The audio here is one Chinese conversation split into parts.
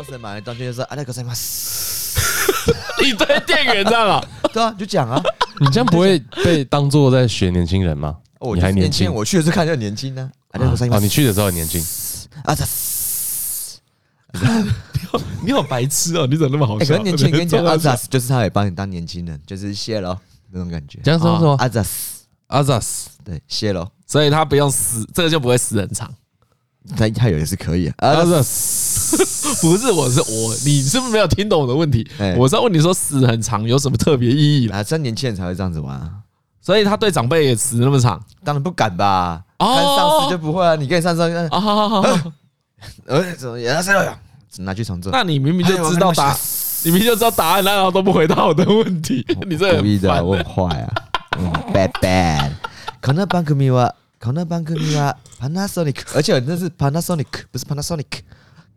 老神买了东西就说啊，那个什么，你对店员这样啊？对啊，就讲啊，你这样不会被当做在学年轻人吗？你还年轻，我去的时候看就年轻呢。啊，那个什么，哦，你去的时候很年轻啊？这，你好白痴哦！你怎么那么好笑？可能年轻人跟你讲阿扎斯，就是他也帮你当年轻人，就是谢喽那种感觉。这样说说阿扎斯，阿扎斯，对，谢喽。所以他不用死，这个就不会死很长。他他有也是可以啊，阿扎斯 不是，我是我，你是不是没有听懂我的问题？我是要问你说死很长有什么特别意义啦？只有年轻人才会这样子玩，所以他对长辈也死那么长，当然不敢吧？看上司就不会啊，你跟你上司啊，好好好，呃，怎么也是要拿去重做？那你明明就知道答，你明明就知道答案，然后都不回答我的问题，你这故意的，我很坏啊，bad bad。この番组はこの番组は Panasonic，而且那是 Panasonic，不是 Panasonic，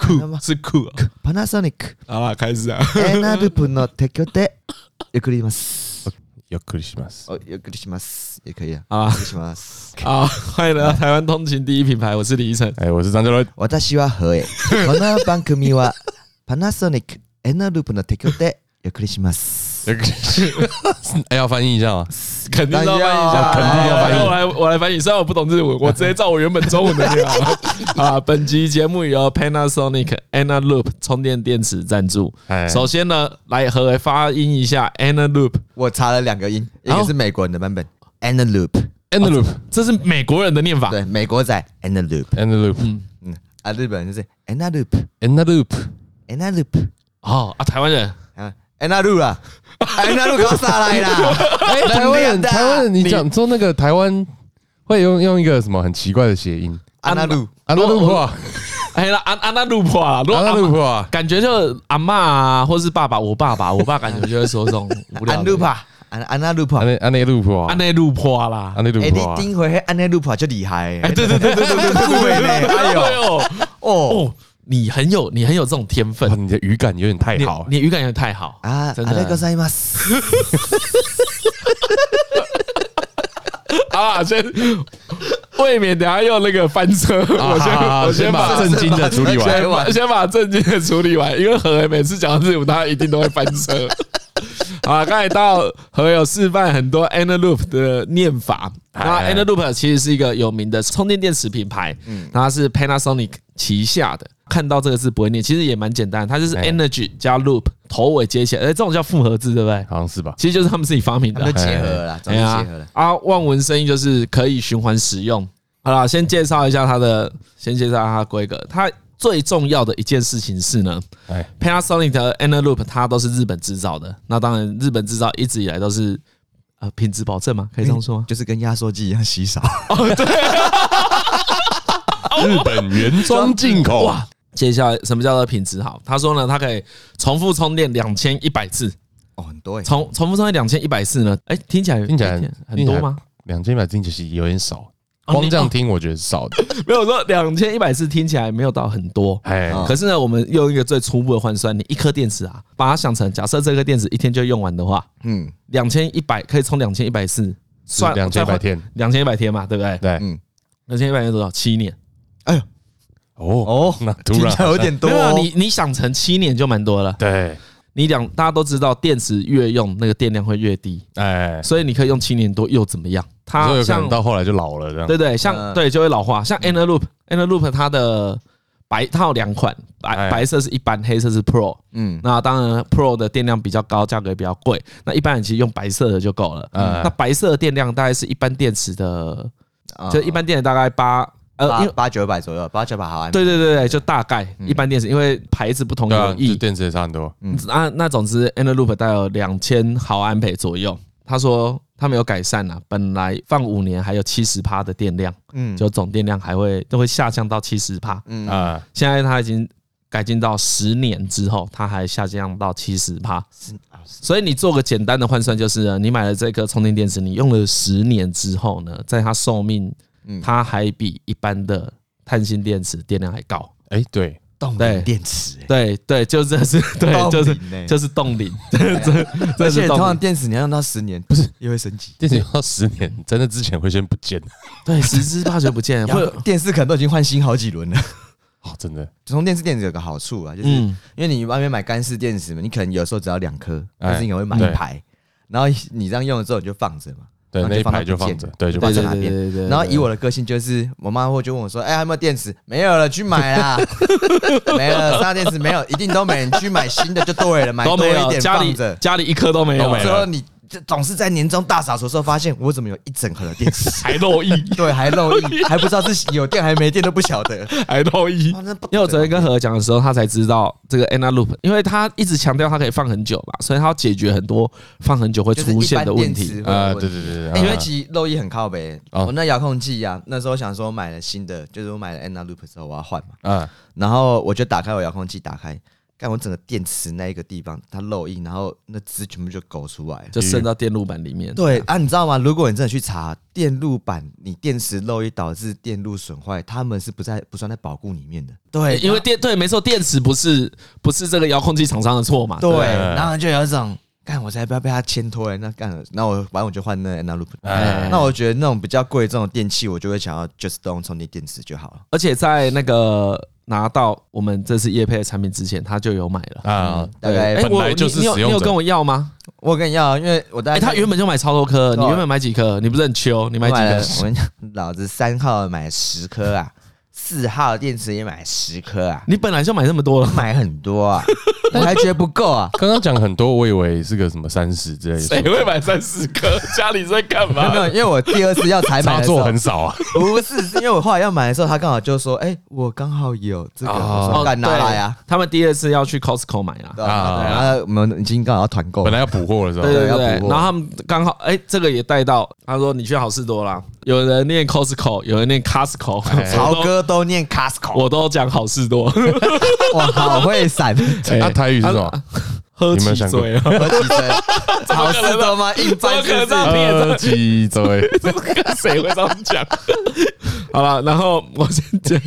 酷是酷，Panasonic。好了，开始啊。エナループの提供でゆっくりします。ゆっくりします。哦，ゆっくりします也可以啊。啊，します。好，欢迎来到台湾通勤第一品牌，我是李依晨。哎，我是张哲伦。私は和诶。この番组は Panasonic エナループの提供でゆっくりします。哎，要翻译一下吗？肯定要翻译一下，肯定要翻译。我来，我来翻译。虽然我不懂日文，我直接照我原本中文的念啊。本集节目由 Panasonic Analoop 充电电池赞助。首先呢，来和发音一下 Analoop。我查了两个音，一个是美国人的版本 Analoop，Analoop，这是美国人的念法。对，美国仔 Analoop，Analoop。嗯嗯，啊，日本人就是 Eneloop，Eneloop，Eneloop。哦啊，台湾人啊，Eneloop 啊。哎，那路搞啥来啦？哎，台湾人，台湾人，你讲说那个台湾会用用一个什么很奇怪的谐音？安娜路，安娜路破，哎，啦安安娜路破啊，安娜路破，感觉就阿嬷啊，或是爸爸，我爸爸，我爸感觉就会说这种无聊。安路破，安安娜路破，安安那路破，安那路破啦，安那路破。哎，你丁回安那路破就厉害，哎，对对对对对对对，哎呦，哦。你很有，你很有这种天分，你的语感有点太好，你语感有点太好啊！真的。啊，先未免等下又那个翻车，我先我先把正经的处理完，先把正经的处理完，因为何为每次讲到这种，他一定都会翻车。好，刚才到何有示范很多 Eneloop 的念法，那 Eneloop 其实是一个有名的充电电池品牌，嗯，它是 Panasonic 旗下的。看到这个字不会念，其实也蛮简单，它就是 energy 加 loop 头尾接起来，哎，这种叫复合字，对不对？好像是吧？其实就是他们自己发明的，结合了，终于结合了啊！望文生义就是可以循环使用。好了，先介绍一下它的，先介绍它的规格。它最重要的一件事情是呢，Panasonic 的 Analoop 它都是日本制造的。那当然，日本制造一直以来都是呃品质保证嘛，可以这样说吗？就是跟压缩机一样稀少。哦，对，日本原装进口。哇！接下来什么叫做品质好？他说呢，它可以重复充电两千一百次，哦，很多哎。重重复充电两千一百次呢？哎，听起来听起来很多吗？两千一百次其实有点少，光这样听我觉得是少的。没有说两千一百次听起来没有到很多，哎，可是呢，我们用一个最初步的换算，你一颗电池啊，把它想成假设这颗电池一天就用完的话，嗯，两千一百可以充两千一百次，算两千一百天，两千一百天嘛，对不对？对，嗯，两千一百天多少？七年。哎呦。哦哦，那突然有点多。没有，你你想成七年就蛮多了。对，你两大家都知道，电池越用那个电量会越低。哎，所以你可以用七年多又怎么样？它像到后来就老了这样。对对，像对就会老化。像 Eneloop，Eneloop 它的白它有两款，白白色是一般，黑色是 Pro。嗯，那当然 Pro 的电量比较高，价格也比较贵。那一般人其实用白色的就够了。嗯，那白色的电量大概是一般电池的，就一般电池大概八。呃，因为八九百左右，八九百毫安。对对对对，就大概一般电池，因为牌子不同有异，电池也差很多。嗯，那那总之，Eneloop 大概有两千毫安培左右。他说他没有改善啊，本来放五年还有七十趴的电量，嗯，就总电量还会都会下降到七十趴。嗯啊，现在他已经改进到十年之后，它还下降到七十趴。所以你做个简单的换算，就是你买了这颗充电电池，你用了十年之后呢，在它寿命。它还比一般的碳性电池电量还高。哎，对，动力电池，对。对，就这是对，就是 就是冻龄。而且通常电池你要用到十年，不是也会升级？电池用到十年，真的之前会先不见。对，十之八九不见，或者电视可能都已经换新好几轮了。哦，真的，充电式电池有个好处啊，就是因为你外面买干式电池嘛，你可能有时候只要两颗，但是你可能会买一排，然后你这样用了之后你就放着嘛。对，那一排就放着，对，就放在那边。然后以我的个性，就是我妈会就问我说：“哎，还有没有电池？没有了，去买啦。没了，啥电池没有，一定都没人去买新的就对了，买多一点放着，家里一颗都没有。之后你。”总是在年终大扫除的时候发现，我怎么有一整盒的电池 还漏液？对，还漏液，还不知道是有电还没电都不晓得，还漏液。因为我昨天跟何讲的时候，他才知道这个 Anna Loop，因为他一直强调它可以放很久嘛，所以他要解决很多放很久会出现的问题啊。对对对，因为其实漏液很靠北。我那遥控器呀，那时候想说买了新的，就是我买了 Enaloop 之后我要换嘛，嗯，然后我就打开我遥控器，打开。看我整个电池那一个地方，它漏印，然后那汁全部就勾出来，就渗到电路板里面。对啊，你知道吗？如果你真的去查电路板，你电池漏液导致电路损坏，他们是不在不算在保固里面的。对，因为电对，没错，电池不是不是这个遥控器厂商的错嘛。对，然后就有一种，看我才不要被他牵拖那干了，那我反正我就换那 a n a l o o p。那我觉得那种比较贵这种电器，我就会想要 just Don 充电电池就好了。而且在那个。拿到我们这次叶配的产品之前，他就有买了啊。大概本来就是使用者。你有跟我要吗？我跟你要，因为我大概他原本就买超多颗，你原本买几颗？你不是很秋？你买几颗？我跟你讲，老子三号买十颗啊。四号电池也买十颗啊！你本来就买那么多了，买很多啊，我还觉得不够啊。刚刚讲很多，我以为是个什么三十之类的。谁会买三十颗？家里在干嘛？没有，因为我第二次要采买的时候很少啊。不是，是因为我后来要买的时候，他刚好就说：“哎，我刚好有这个，我说拿来啊。”他们第二次要去 Costco 买了啊，然后我们已经刚好要团购，本来要补货的时候，对对对。然后他们刚好哎，这个也带到，他说：“你去好事多啦。”有人念 Costco，有人念 Costco，曹哥都念 Costco，我都讲好事多。我，好会闪！那 台语是什么？喝起嘴，喝起嘴，好事多吗？硬翻是喝起嘴，谁会这样讲？好了，然后我先讲，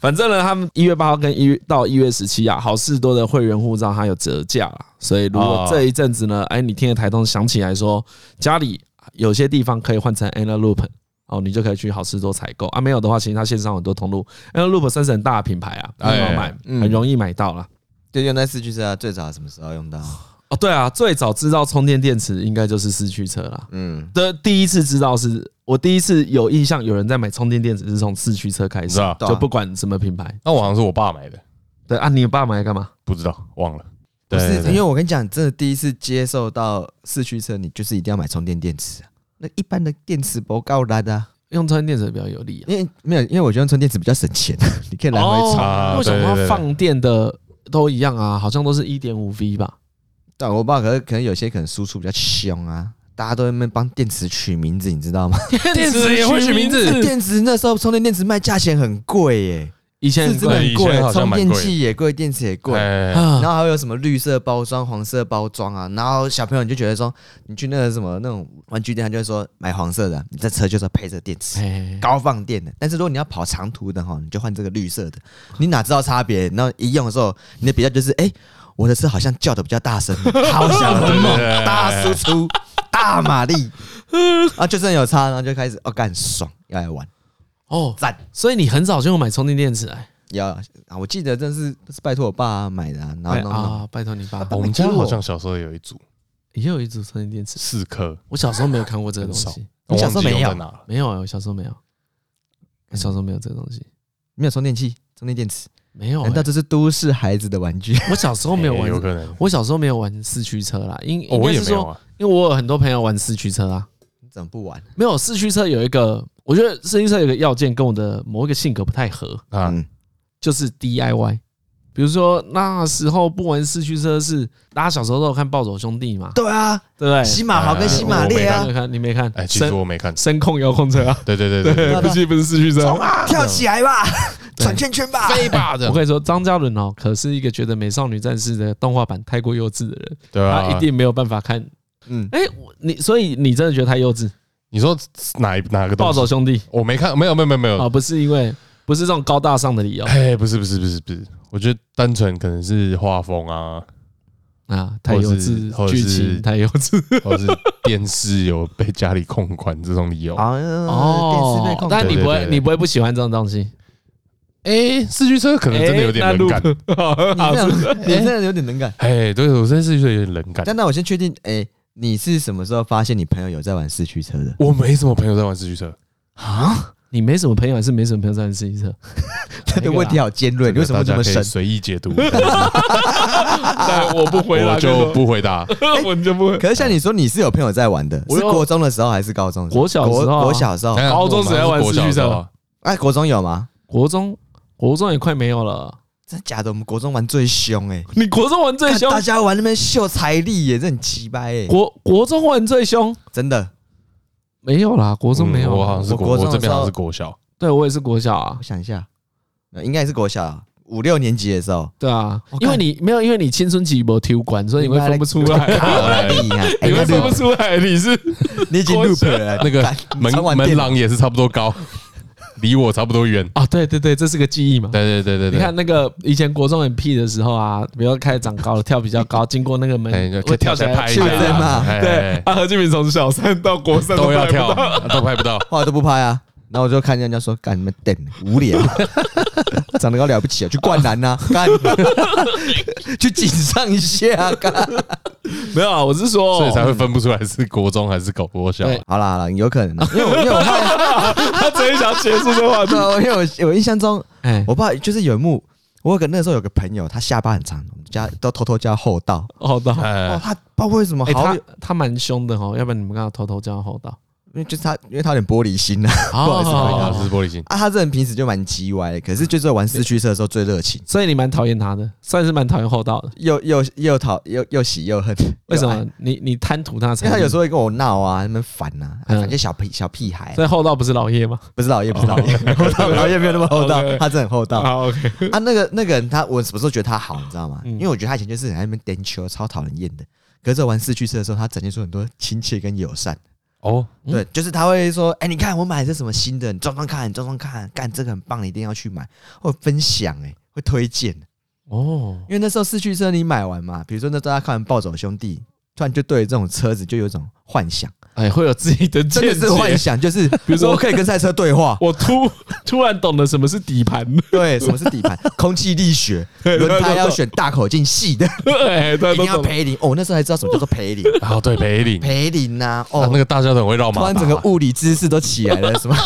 反正呢，他们一月八号跟一月到一月十七啊，好事多的会员护照它有折价了，所以如果这一阵子呢，哎，你听了台通想起来说家里有些地方可以换成 Enaloop。哦，你就可以去好市多采购啊，没有的话，其实它线上很多通路。Enaloop 算是很大的品牌啊，很好买，很容易买到了。就用在四驱车啊，最早什么时候用到？哦，对啊，最早知道充电电池应该就是四驱车了。嗯，的第一次知道是我第一次有印象，有人在买充电电池是从四驱车开始，就不管什么品牌。那我好像是我爸买的。对啊，你爸买来干嘛？不知道，忘了。不是，因为我跟你讲，真的第一次接受到四驱车，你就是一定要买充电电池。那一般的电池不够来的，用充电电池比较有利啊。因为没有，因为我觉得用充电电池比较省钱，你可以来回插。为什么放电的都一样啊？好像都是一点五 V 吧？对，我不知道，可是可能有些可能输出比较凶啊，大家都在那边帮电池取名字，你知道吗？电池也会取名字，电池那时候充电电池卖价钱很贵耶。以前是真的很贵，充电器也贵，电池也贵，然后还有什么绿色包装、黄色包装啊？然后小朋友你就觉得说，你去那个什么那种玩具店，他就会说买黄色的，你这车就是配这电池，高放电的。但是如果你要跑长途的哈，你就换这个绿色的。你哪知道差别？然后一用的时候，你的比较就是，哎，我的车好像叫的比较大声，好像很猛，大输出，大马力，啊，就真的有差，然后就开始哦，干爽，要来玩。哦，赞！所以你很早就有买充电电池哎？有啊，我记得真是是拜托我爸买的，然后啊，拜托你爸。我们家好像小时候有一组，也有一组充电电池，四颗。我小时候没有看过这个东西，你小时候没有？没有啊，我小时候没有，小时候没有这个东西，没有充电器、充电电池，没有。难道这是都市孩子的玩具？我小时候没有玩，有可能。我小时候没有玩四驱车啦，因应该是说，因为我有很多朋友玩四驱车啊。你怎么不玩？没有四驱车有一个。我觉得四驱车有个要件跟我的某一个性格不太合啊，就是 DIY。比如说那时候不玩四驱车是大家小时候都有看《暴走兄弟》嘛？对啊，对不对？西马豪跟西马烈啊，你看你没看？哎，其实我没看。声控遥控车啊，对对对对，不是不是四驱车，冲啊，跳起来吧，转圈圈吧，飞吧的。我跟你说，张嘉伦哦，可是一个觉得《美少女战士》的动画版太过幼稚的人，对啊，他一定没有办法看。嗯，哎，你所以你真的觉得太幼稚？你说哪一哪个暴走兄弟？我没看，没有没有没有没有啊，不是因为不是这种高大上的理由，哎，不是不是不是不是，我觉得单纯可能是画风啊啊太幼稚，剧情太幼稚，或者是电视有被家里控管这种理由哦，电视被控，但你不会你不会不喜欢这种东西？哎，四驱车可能真的有点冷感。你真的有点冷感。哎，对，我在四驱车有点冷感。但那我先确定，哎，你是什么时候发现你朋友有在玩四驱车的？我没什么朋友在玩四驱车啊。你没什么朋友，还是没什么朋友在玩四驱车？他 的问题好尖锐，你为什么这么深？随意解读。但我不回答，我就不回答，我就不会。可是像你说，你是有朋友在玩的，是国中的时候还是高中？国小时候，国小时候，高中谁在玩四驱车？哎，国中有吗？国中，国中也快没有了。真的假的？我们国中玩最凶哎！你国中玩最凶，大家玩那边秀财力耶，这很奇掰哎！国国中玩最凶，真的没有啦，国中没有，我好像是国，我这边好像是国小。对，我也是国小啊，我想一下，应该也是国小五六年级的时候。对啊，因为你没有，因为你青春期没体育馆，所以你会分不出来。你 会分不出来，你是你已经 loop 了。那个门门廊也是差不多高，离我差不多远啊。对对对，这是个记忆嘛。对对对对，你看那个以前国中很屁的时候啊，比如开始长高了，跳比较高，经过那个门就跳起来拍一下嘛。对，啊，何俊明从小三到国三都要跳，都拍不到，后来都不拍啊。然后我就看见人家说：“干你们等无聊，长得高了不起啊，去灌篮呐，干。去井上一下，干。没有啊，我是说，所以才会分不出来是国中还是搞国小。好啦好啦，有可能，因为我因为我他直接想结束这话题，因为我我印象中，哎，我爸就是有一幕，我有个那时候有个朋友，他下巴很长，我们家都偷偷叫厚道，厚道，哦，他不知道为什么，他他蛮凶的哦，要不然你们刚刚偷偷叫厚道。”因为就是他，因为他有点玻璃心呐，不好意思，他是玻璃心啊。他这人平时就蛮叽歪的，可是就是玩四驱车的时候最热情，所以你蛮讨厌他的，算是蛮讨厌厚道的，又又又讨又又喜又恨。为什么？你你贪图他？因为他有时候会跟我闹啊，那么烦呐，反正小屁小屁孩。所以厚道不是老叶吗？不是老叶，不是老叶，厚道老叶没有那么厚道，他真的很厚道。好 OK 啊，那个那个人他，我什么时候觉得他好，你知道吗？因为我觉得他以前就是在那边颠球，超讨人厌的。可是玩四驱车的时候，他展现出很多亲切跟友善。哦，对，就是他会说，哎，你看我买的是什么新的，你装装看，你装装看，干这个很棒，你一定要去买，会分享，哎，会推荐。哦，因为那时候四驱车你买完嘛，比如说那时候他看完《暴走兄弟》，突然就对这种车子就有一种幻想。哎，会有自己的真的是幻想，就是 比如说我可以跟赛车对话，我突突然懂了什么是底盘，对，什么是底盘，空气力学，轮胎要选大口径细的，一定要培林。哦，那时候还知道什么叫做培林，哦，对，培林，培林呐，哦，那个大家都很会绕马，突然整个物理知识都起来了，什么？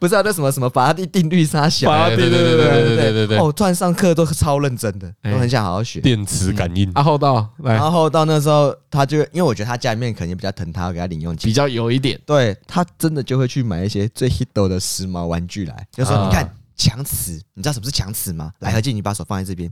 不知道那什么什么法拉第定律杀小，对对对对对对对对，哦，突然上课都超认真的，都很想好好学。电磁感应。然后到，然后到那时候他就因为我觉得他家里面肯定比较疼他，要给他零用钱，比较有一点。对，他真的就会去买一些最 hit 的时髦玩具来，就说你看强磁，你知道什么是强磁吗？来，何静，你把手放在这边，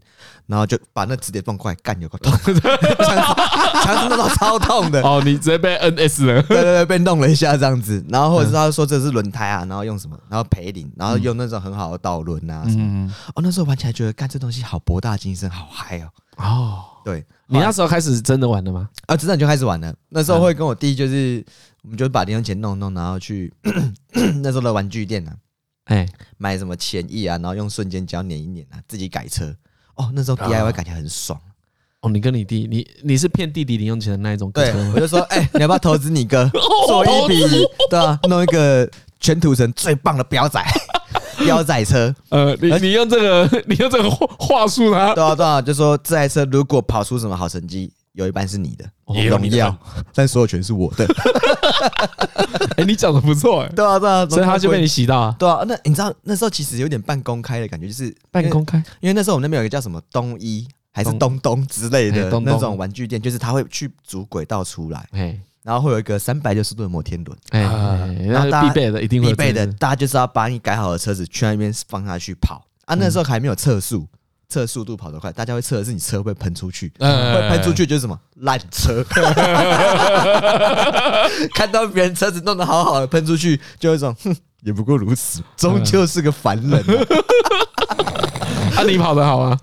然后就把那磁铁放过来，干有个痛，强磁强磁弄到超痛的。哦，你直接被 NS 了，对对对，被弄了一下这样子，然后或者是他说这是轮胎啊，然后用什么，然后培林，然后用那种很好的导轮啊什么，哦，那时候玩起来觉得干这东西好博大精深，好嗨哦，哦，对，你那时候开始真的玩了吗？啊，真的就开始玩了，那时候会跟我弟就是。我们就把零用钱弄弄，然后去那时候的玩具店啊，哎，买什么钱翼啊，然后用瞬间胶粘一粘啊，自己改车。哦，那时候 DIY 感觉很爽。哦，你跟你弟，你你是骗弟弟零用钱的那一种？对，我就说，哎，你要不要投资你哥 做一笔？对啊，弄一个全土城最棒的表仔飙仔车。呃，你你用这个，你用这个话话术啊？对啊对啊，就说这台车如果跑出什么好成绩。有一半是你的荣耀，但所有权是我的。哎，你讲的不错哎，对啊对啊，所以他就被你洗到啊。对啊，那你知道那时候其实有点半公开的感觉，就是半公开，因为那时候我们那边有一个叫什么东一还是东东之类的那种玩具店，就是他会去主轨道出来，然后会有一个三百六十度的摩天轮，哎，然后必备的一定会必备的，大家就是要把你改好的车子去那边放下去跑啊。那时候还没有测速。测速度跑得快，大家会测的是你车会不会喷出去，会喷出去就是什么烂车。看到别人车子弄得好好的，喷出去就有一种哼，也不过如此，终究是个凡人。啊，你跑得好啊？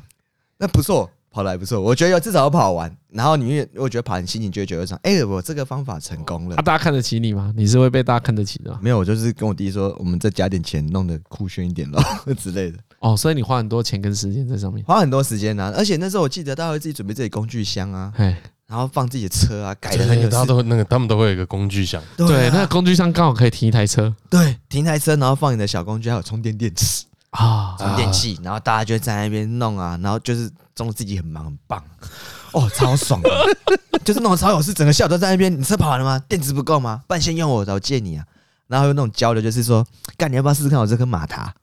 那不错，跑得还不错，我觉得要至少要跑完。然后你我觉得跑完心情就会觉得说，哎，我这个方法成功了。啊，大家看得起你吗？你是会被大家看得起的？没有，我就是跟我弟说，我们再加点钱，弄得酷炫一点咯 之类的。哦，所以你花很多钱跟时间在上面，花很多时间啊！而且那时候我记得，大家会自己准备自己工具箱啊，然后放自己的车啊，改的很有。大家都会那个，他们都会有一个工具箱。对，那个工具箱刚好可以停一台车。对，停一台车，然后放你的小工具，还有充电电池。啊，充电器，然后大家就在那边弄啊，然后就是装自己很忙很棒，哦，超爽的，就是那种超有事，整个下午都在那边。你车跑完了吗？电池不够吗？不然先用我的，我借你啊。然后有那种交流，就是说，干，你要不要试试看我这颗马达，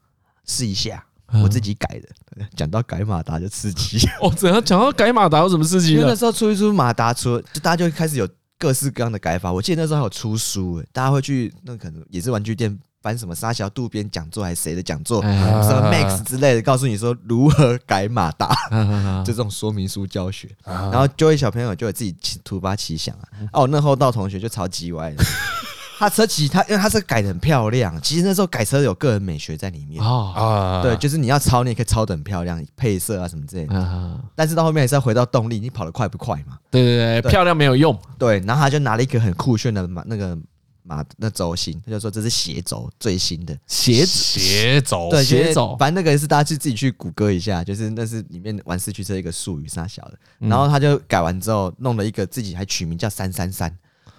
试一下，我自己改的。讲到改马达就刺激 哦，怎样讲到改马达有什么刺激？因为那时候出一出马达出，就大家就开始有各式各样的改法。我记得那时候还有出书，大家会去那可能也是玩具店。翻什么沙小渡边讲座还是谁的讲座？什么 Max 之类的，告诉你说如何改马达，就 这种说明书教学。然后就会小朋友就有自己突发奇想啊。哦，那后道同学就超级歪的，他车骑他因为他是改的很漂亮。其实那时候改车有个人美学在里面啊。对，就是你要抄，你也可以抄的很漂亮，配色啊什么之类的。但是到后面还是要回到动力，你跑得快不快嘛？对对对，漂亮没有用。对，然后他就拿了一个很酷炫的马那个。马那轴心，他就说这是斜轴最新的斜斜轴，对斜轴，反正那个是大家去自己去谷歌一下，就是那是里面玩四驱车一个术语，啥小的。然后他就改完之后弄了一个自己还取名叫三三三，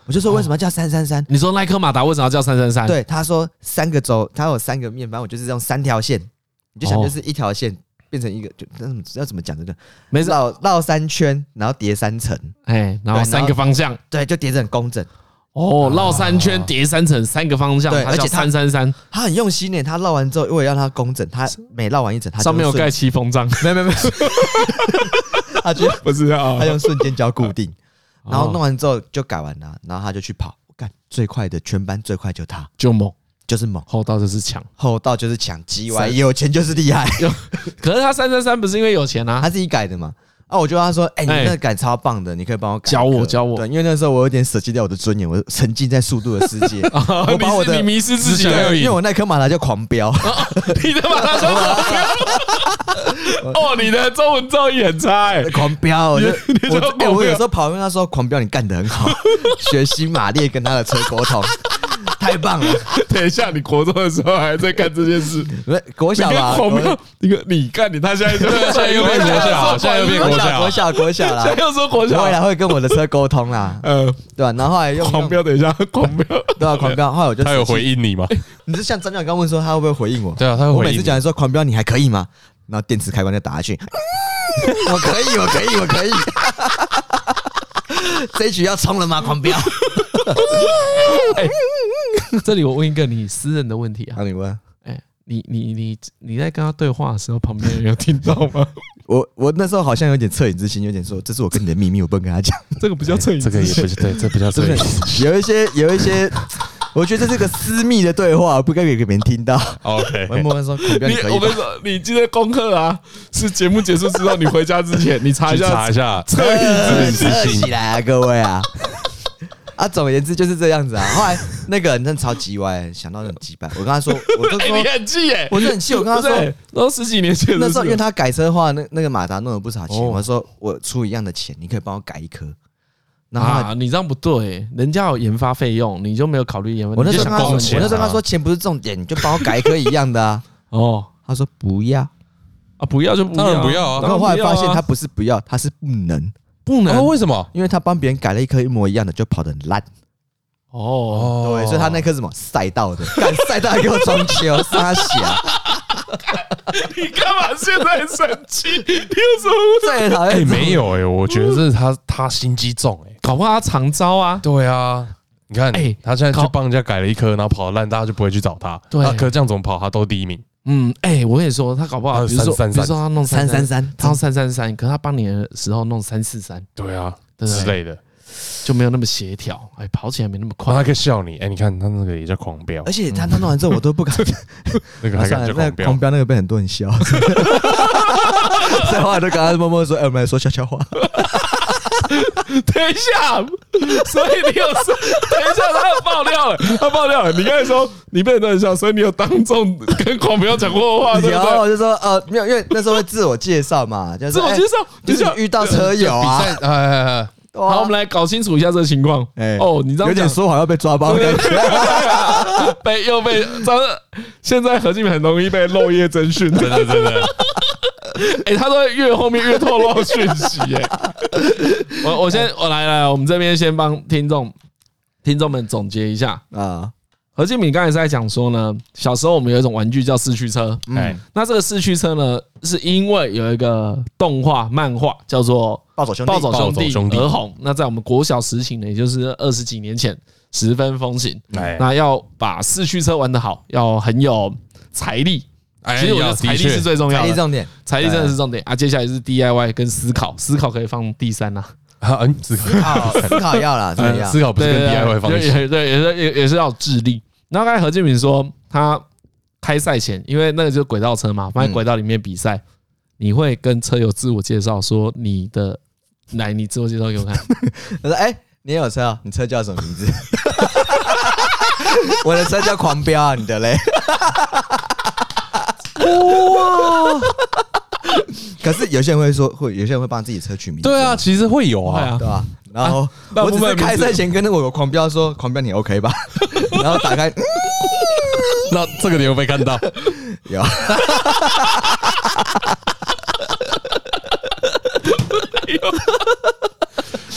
我就说为什么叫三三三？你说耐克马达为什么要叫三三三？对，他说三个轴，他有三个面，反正我就是用三条线，你就想就是一条线变成一个，就那怎么要怎么讲这个？没绕绕三圈，然后叠三层，哎，然后三个方向，对，就叠得很工整。哦，绕三圈叠三层，三个方向，对，而且三三三，他很用心呢。他绕完之后，因为要让它工整，他每绕完一整，他上面有盖气封章，没有没有没有，他 就不知道，他用瞬间胶固定，然后弄完之后就改完了，然后他就去跑，干最快的全班最快就他，就猛，就是猛，后道就是强，后道就是强，机歪有钱就是厉害，可是他三三三不是因为有钱啊，他自己改的嘛。啊！我就跟他说：“哎，你那个感超棒的，你可以帮我改。”教我教我。对，因为那时候我有点舍弃掉我的尊严，我沉浸在速度的世界。我把我的你迷失自己，因为我那颗马达叫狂飙。你的马达叫狂飙？哦，你的中文造诣很差哎！狂飙，我就我我有时候跑，因为他说狂飙，你干得很好，学习马列跟他的车沟通。太棒了！等一下，你国中的时候还在干这件事？不是国小吧？一个你干你，他现在 现在又变国小，现在又变国小，国小国小了。现在又说国小，未来会跟我的车沟通啦。嗯，对吧？然后后来又狂飙，等一下狂飙，对啊，狂飙。后来我就他有回应你吗？你是像张教官刚问说他会不会回应我？对啊，他会回应。我每次讲说狂飙，你还可以吗？然后电池开关就打下去，我可以，我可以，我可以。这一局要冲了吗？狂飙！哎，这里我问一个你私人的问题啊。好，你问。哎，你你你你在跟他对话的时候，旁边人有听到吗？我我那时候好像有点恻隐之心，有点说这是我跟你的秘密，我不能跟他讲。这个不叫恻隐，这个也不是对，这不叫恻隐。有一些有一些，我觉得这是个私密的对话，不该给别人听到。OK。我们说，你我跟你说，你今天功课啊，是节目结束之后，你回家之前，你查一下，查一下，恻隐之心起来啊，各位啊。啊，总而言之就是这样子啊。后来那个人真的超级歪，想到很几百。我跟他说，我就说你很气耶，我就很气。我跟他说，都十几年前，那时候因为他改车的话，那那个马达弄了不少钱。我说我出一样的钱，你可以帮我改一颗。啊，你这样不对，人家有研发费用，你就没有考虑研发。我那时候跟他说，我那时候跟他说，钱不是重点，你就帮我改一颗一样的啊。哦，他说不要啊，不要就不要，不要啊。然后后来发现他不是不要，他是不能，不能。为什么？因为他帮别人改了一颗一模一样的，就跑得很烂。哦，对，所以他那颗什么赛道的，干赛道还给我装修，傻小。你干嘛现在生气？你有什么最讨厌？哎，没有哎，我觉得这是他 他心机重哎，搞不好他常招啊。对啊，你看，哎，他现在去帮人家改了一颗，然后跑得烂，大家就不会去找他。对，可这样怎么跑，他都第一名。嗯，哎，我跟你说，他搞不好，比如说，比如说他弄三三三，他弄三三三，可他帮你的时候弄三四三，对啊，之类的。就没有那么协调，哎，跑起来没那么快。他可以笑你，哎，你看他那个也叫狂飙，而且他他弄完之后我都不敢，那个还敢叫狂飙？狂飙那个被很多人笑，所以后来都跟他默默说，哎，我们来说悄悄话。等一下，所以你有说，等一下他爆料了，他爆料了。你刚才说你被很多人笑，所以你有当众跟狂飙讲过话，对不对？我就说，呃，没有，因为那时候会自我介绍嘛，就是自我介绍，就是遇到车友啊。好，我们来搞清楚一下这个情况。哎，哦，你这样有点说谎要被抓包的感觉，被又被，真的，现在何静很容易被漏夜侦讯，真的真的。哎，他都越后面越透露讯息。哎，我我先我来来，我们这边先帮听众听众们总结一下啊。何建敏刚才是在讲说呢，小时候我们有一种玩具叫四驱车，哎，那这个四驱车呢，是因为有一个动画漫画叫做《暴走兄弟》，暴走兄弟而红。那在我们国小时期呢，也就是二十几年前，十分风行。那要把四驱车玩得好，要很有财力。其实我觉得财力是最重要的，财力重点，财力真的是重点啊。接下来是 DIY 跟思考，思考可以放第三呐。嗯，思考思考要了，思考不是跟 DIY 放一起，对，也是也也是要智力。然后刚才何建明说，他开赛前，因为那个就是轨道车嘛，放在轨道里面比赛，你会跟车友自我介绍说你的，来，你自我介绍给我看。他说：“哎，你也有车啊？你车叫什么名字？” 我的车叫狂飙啊，你的嘞？哇！可是有些人会说，会有些人会帮自己车取名字。对啊，其实会有啊，对吧？然后我只是开赛前跟那我狂飙说：“狂飙，你 OK 吧？” 然后打开，那这个你有没有看到？有。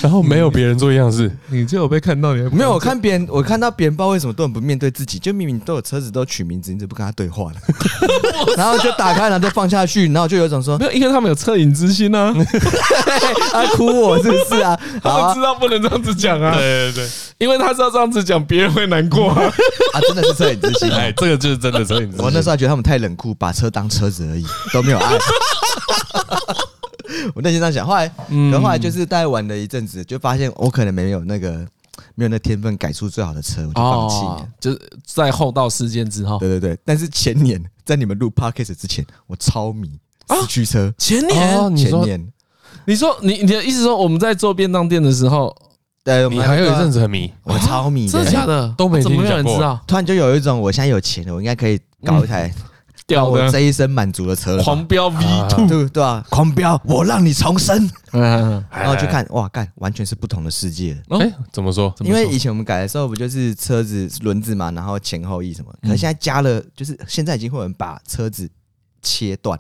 然后没有别人做一样事，你就有被看到？你没有？我看别人，我看到别人不知道为什么都很不面对自己，就明明都有车子都取名字，你怎么不跟他对话呢？然后就打开，然后再放下去，然后就有一种说，没有，因为他们有恻隐之心呢。他哭我是不是啊？他们知道不能这样子讲啊。对对对，因为他知道这样子讲别人会难过啊。啊，真的是恻隐之心。哎，这个就是真的恻隐之心。我那时候还觉得他们太冷酷，把车当车子而已，都没有爱。我内心这样想，后来，然后后来就是大概玩了一阵子，就发现我可能没有那个没有那天分改出最好的车，我就放弃了。就是在后道事件之后，对对对。但是前年在你们录 podcast 之前，我超迷四驱车。前年，前年，你说你你的意思说我们在做便当店的时候，对，你还有一阵子很迷，我超迷，真的假的？都没怎么没有人知道？突然就有一种我现在有钱了，我应该可以搞一台。掉我这一生满足的车，狂飙 V2，对对吧？狂飙，我让你重生。嗯然后去看，哇，干，完全是不同的世界。哎，怎么说？因为以前我们改的时候，不就是车子轮子嘛，然后前后翼什么？可是现在加了，就是现在已经会有人把车子切断，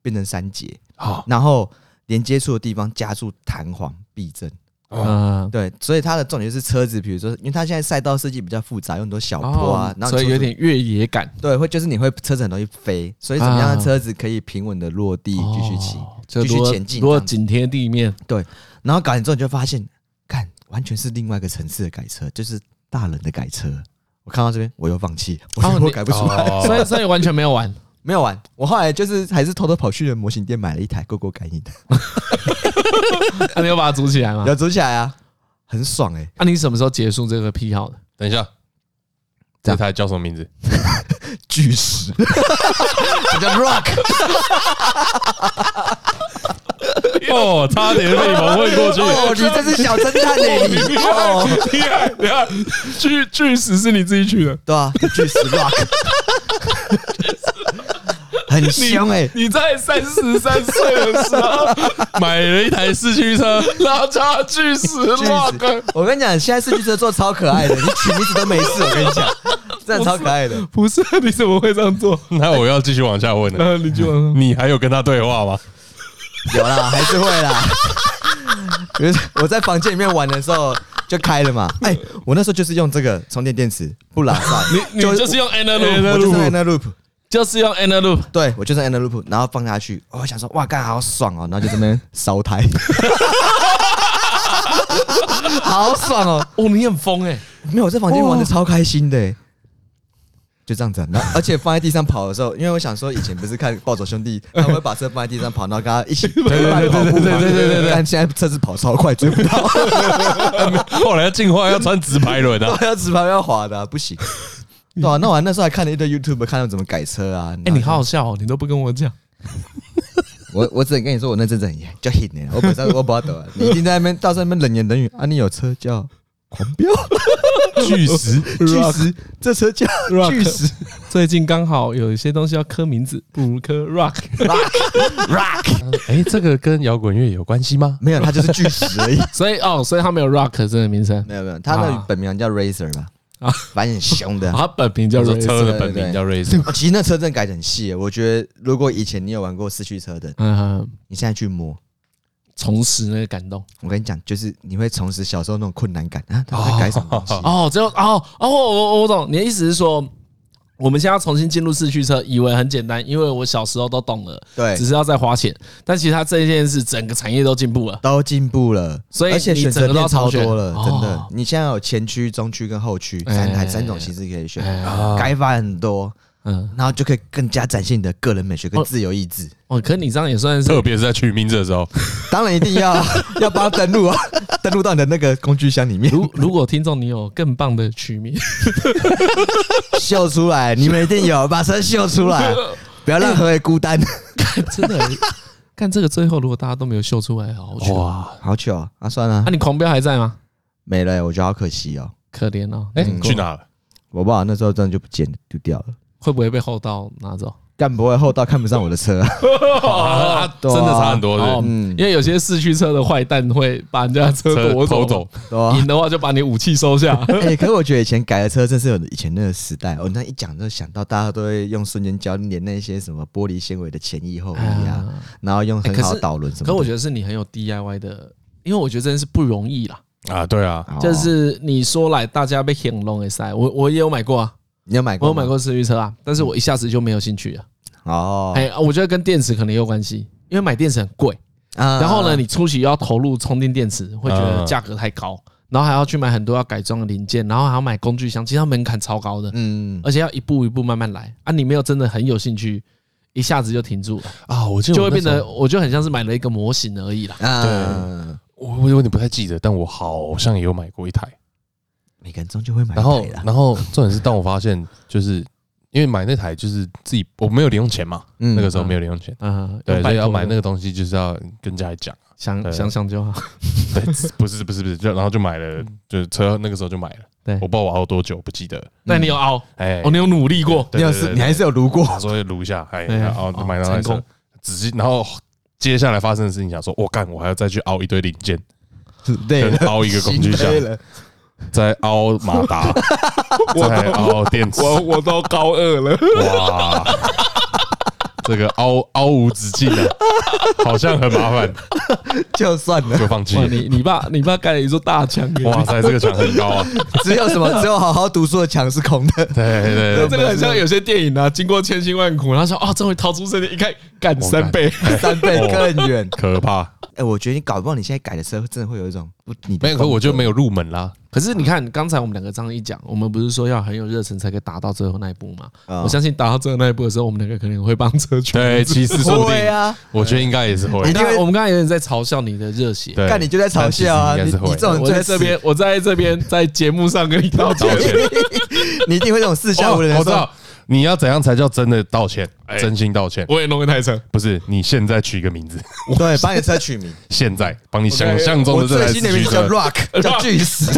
变成三节，然后连接处的地方加注弹簧避震。嗯，对，所以它的重点就是车子，比如说，因为它现在赛道设计比较复杂，有很多小坡啊，然后所以有点越野感。对，会就是你会车子很容易飞，所以怎么样的车子可以平稳的落地，继续骑，继续前进，如果紧贴地面。对，然后搞完之后你就发现，看完全是另外一个层次的改车，就是大人的改车。我看到这边，我又放弃，我我改不出来，所以所以完全没有玩。没有玩，我后来就是还是偷偷跑去了模型店买了一台 GoGo 感应的。那 你有把它组起来吗？有组起来啊，很爽哎。那你什么时候结束这个癖好的？等一下，这台叫什么名字？巨石，叫 Rock。哦，差点被你蒙混过去。哦，你这是小侦探呢？你厉害，厉害。巨巨石是你自己取的，对啊，巨石 Rock。很凶哎！你在三十三岁的时候买了一台四驱车，然后叫它巨石 Rock。我跟你讲，现在四驱车做超可爱的，你取名字都没事。我跟你讲，真的超可爱的。不是，你怎么会这样做？那我要继续往下问了。你继续，你还有跟他对话吗？有啦，还是会啦。比如说我在房间里面玩的时候就开了嘛。哎，我那时候就是用这个充电电池，不拉塞。你你就是用 Inner Loop，我就是 Inner Loop。就是用 Inner Loop，对我就是 Inner Loop，然后放下去，我想说哇，干好爽哦，然后就这边 烧胎，好爽哦，哦你很疯哎，没有我在房间玩的超开心的，就这样子，然后而且放在地上跑的时候，因为我想说以前不是看暴走兄弟，他们会把车放在地上跑，然后跟他一起对对对对对对对，但现在车子跑超快，追不到，后来要进化要穿直排轮的，要直排要滑的，不行。对啊，那我那时候还看了一堆 YouTube，看到怎么改车啊。哎，你好好笑哦，你都不跟我讲。我我只能跟你说，我那阵子叫 hit 呢。我本身我不晓得，你一定在那边到时候那边冷言冷语啊。你有车叫狂飙 巨石巨石，这车叫巨石。最近刚好有一些东西要刻名字，不如刻 rock rock rock。哎，这个跟摇滚乐有关系吗？没有，它就是巨石而已。所以哦，所以它没有 rock 这个名称。没有没有，它的本名叫 Racer 吧。啊，反正很凶的。他本名叫 Racer，车的本名叫 Racer。其实那车真的改得很细。我觉得如果以前你有玩过四驱车的，嗯，你现在去摸，重拾那个感动。我跟你讲，就是你会重拾小时候那种困难感啊！他在改什么东西？哦，只有哦哦，我我我懂你的意思是说。我们现在要重新进入四驱车，以为很简单，因为我小时候都懂了，对，只是要再花钱。但其实它这件事，整个产业都进步了，都进步了，所以而且选择都超多了，真的。你现在有前驱、中驱跟后驱三台三种形式可以选，改法很多。嗯，然后就可以更加展现你的个人美学跟自由意志。哦，可是你这样也算是，特别是在取名字的时候，当然一定要 要把它登录啊，登录到你的那个工具箱里面。如如果听众你有更棒的取名，秀出来，你们一定有把车秀出来，不要让何伟孤单。真的，看这个最后，如果大家都没有秀出来，好糗哇，好糗啊！啊，算了，那你狂飙还在吗？没了，我觉得好可惜哦，可怜哦。哎，去哪了？我爸那时候真的就不见了，丢掉了。会不会被后道拿走？干不会，后道看不上我的车，真的差很多。嗯，因为有些四驱车的坏蛋会把人家车夺走，赢的话就把你武器收下。哎，可是我觉得以前改的车真是有以前那个时代。我那一讲就想到，大家都会用瞬间胶粘那些什么玻璃纤维的前翼后翼啊，然后用很好导轮什么。可我觉得是你很有 DIY 的，因为我觉得真的是不容易啦。啊，对啊，就是你说来大家被很弄的塞，我我也有买过啊。你有买过？我有买过四驱车啊，但是我一下子就没有兴趣了。哦，哎，我觉得跟电池可能有关系，因为买电池很贵。然后呢，你初期要投入充电电池，会觉得价格太高，然后还要去买很多要改装的零件，然后还要买工具箱，其实它门槛超高的。嗯，而且要一步一步慢慢来啊，你没有真的很有兴趣，一下子就停住了啊，我就就会变得，我就很像是买了一个模型而已啦。对，我我有点不太记得，但我好像也有买过一台。每个人终究会买。然后，然后重点是，当我发现，就是因为买那台就是自己我没有零用钱嘛，那个时候没有零用钱，嗯，对，所以要买那个东西就是要跟家里讲，想想想就好。对，不是不是不是，就然后就买了，就是车那个时候就买了。对，我不知道我熬多久，不记得。但你有熬？哎，哦，你有努力过？你有是，你还是有撸过？所以撸一下，哎，然后买到那车，仔细，然后接下来发生的事情，想说，我干，我还要再去熬一堆零件，对，熬一个工具箱。在凹马达，在凹电池，我我都高二了，哇！这个凹凹无止境啊，好像很麻烦，就算了，就放弃。你你爸你爸盖了一座大墙，哇塞，这个墙很高啊！只有什么？只有好好读书的墙是空的。对对对，这个很像有些电影啊，经过千辛万苦，然后说啊，终于逃出生的，一看，干三倍，三倍更远，可怕。哎，我觉得你搞不好你现在改的车真的会有一种不，你没有，可我就没有入门啦。可是你看，刚才我们两个这样一讲，我们不是说要很有热忱才可以达到最后那一步吗？我相信达到最后那一步的时候，我们两个可能会帮车圈。对，其实说不定啊，我觉得应该也是会。因为我们刚才有点在嘲笑你的热血，但你就在嘲笑啊！你你这种我在这边，我在这边在节目上跟你道歉，你一定会这种四下无人说。你要怎样才叫真的道歉？真心道歉。我也弄一台车，不是？你现在取一个名字，对，帮你车取名。现在帮你想象中的这台车，名字叫 Rock，叫巨石。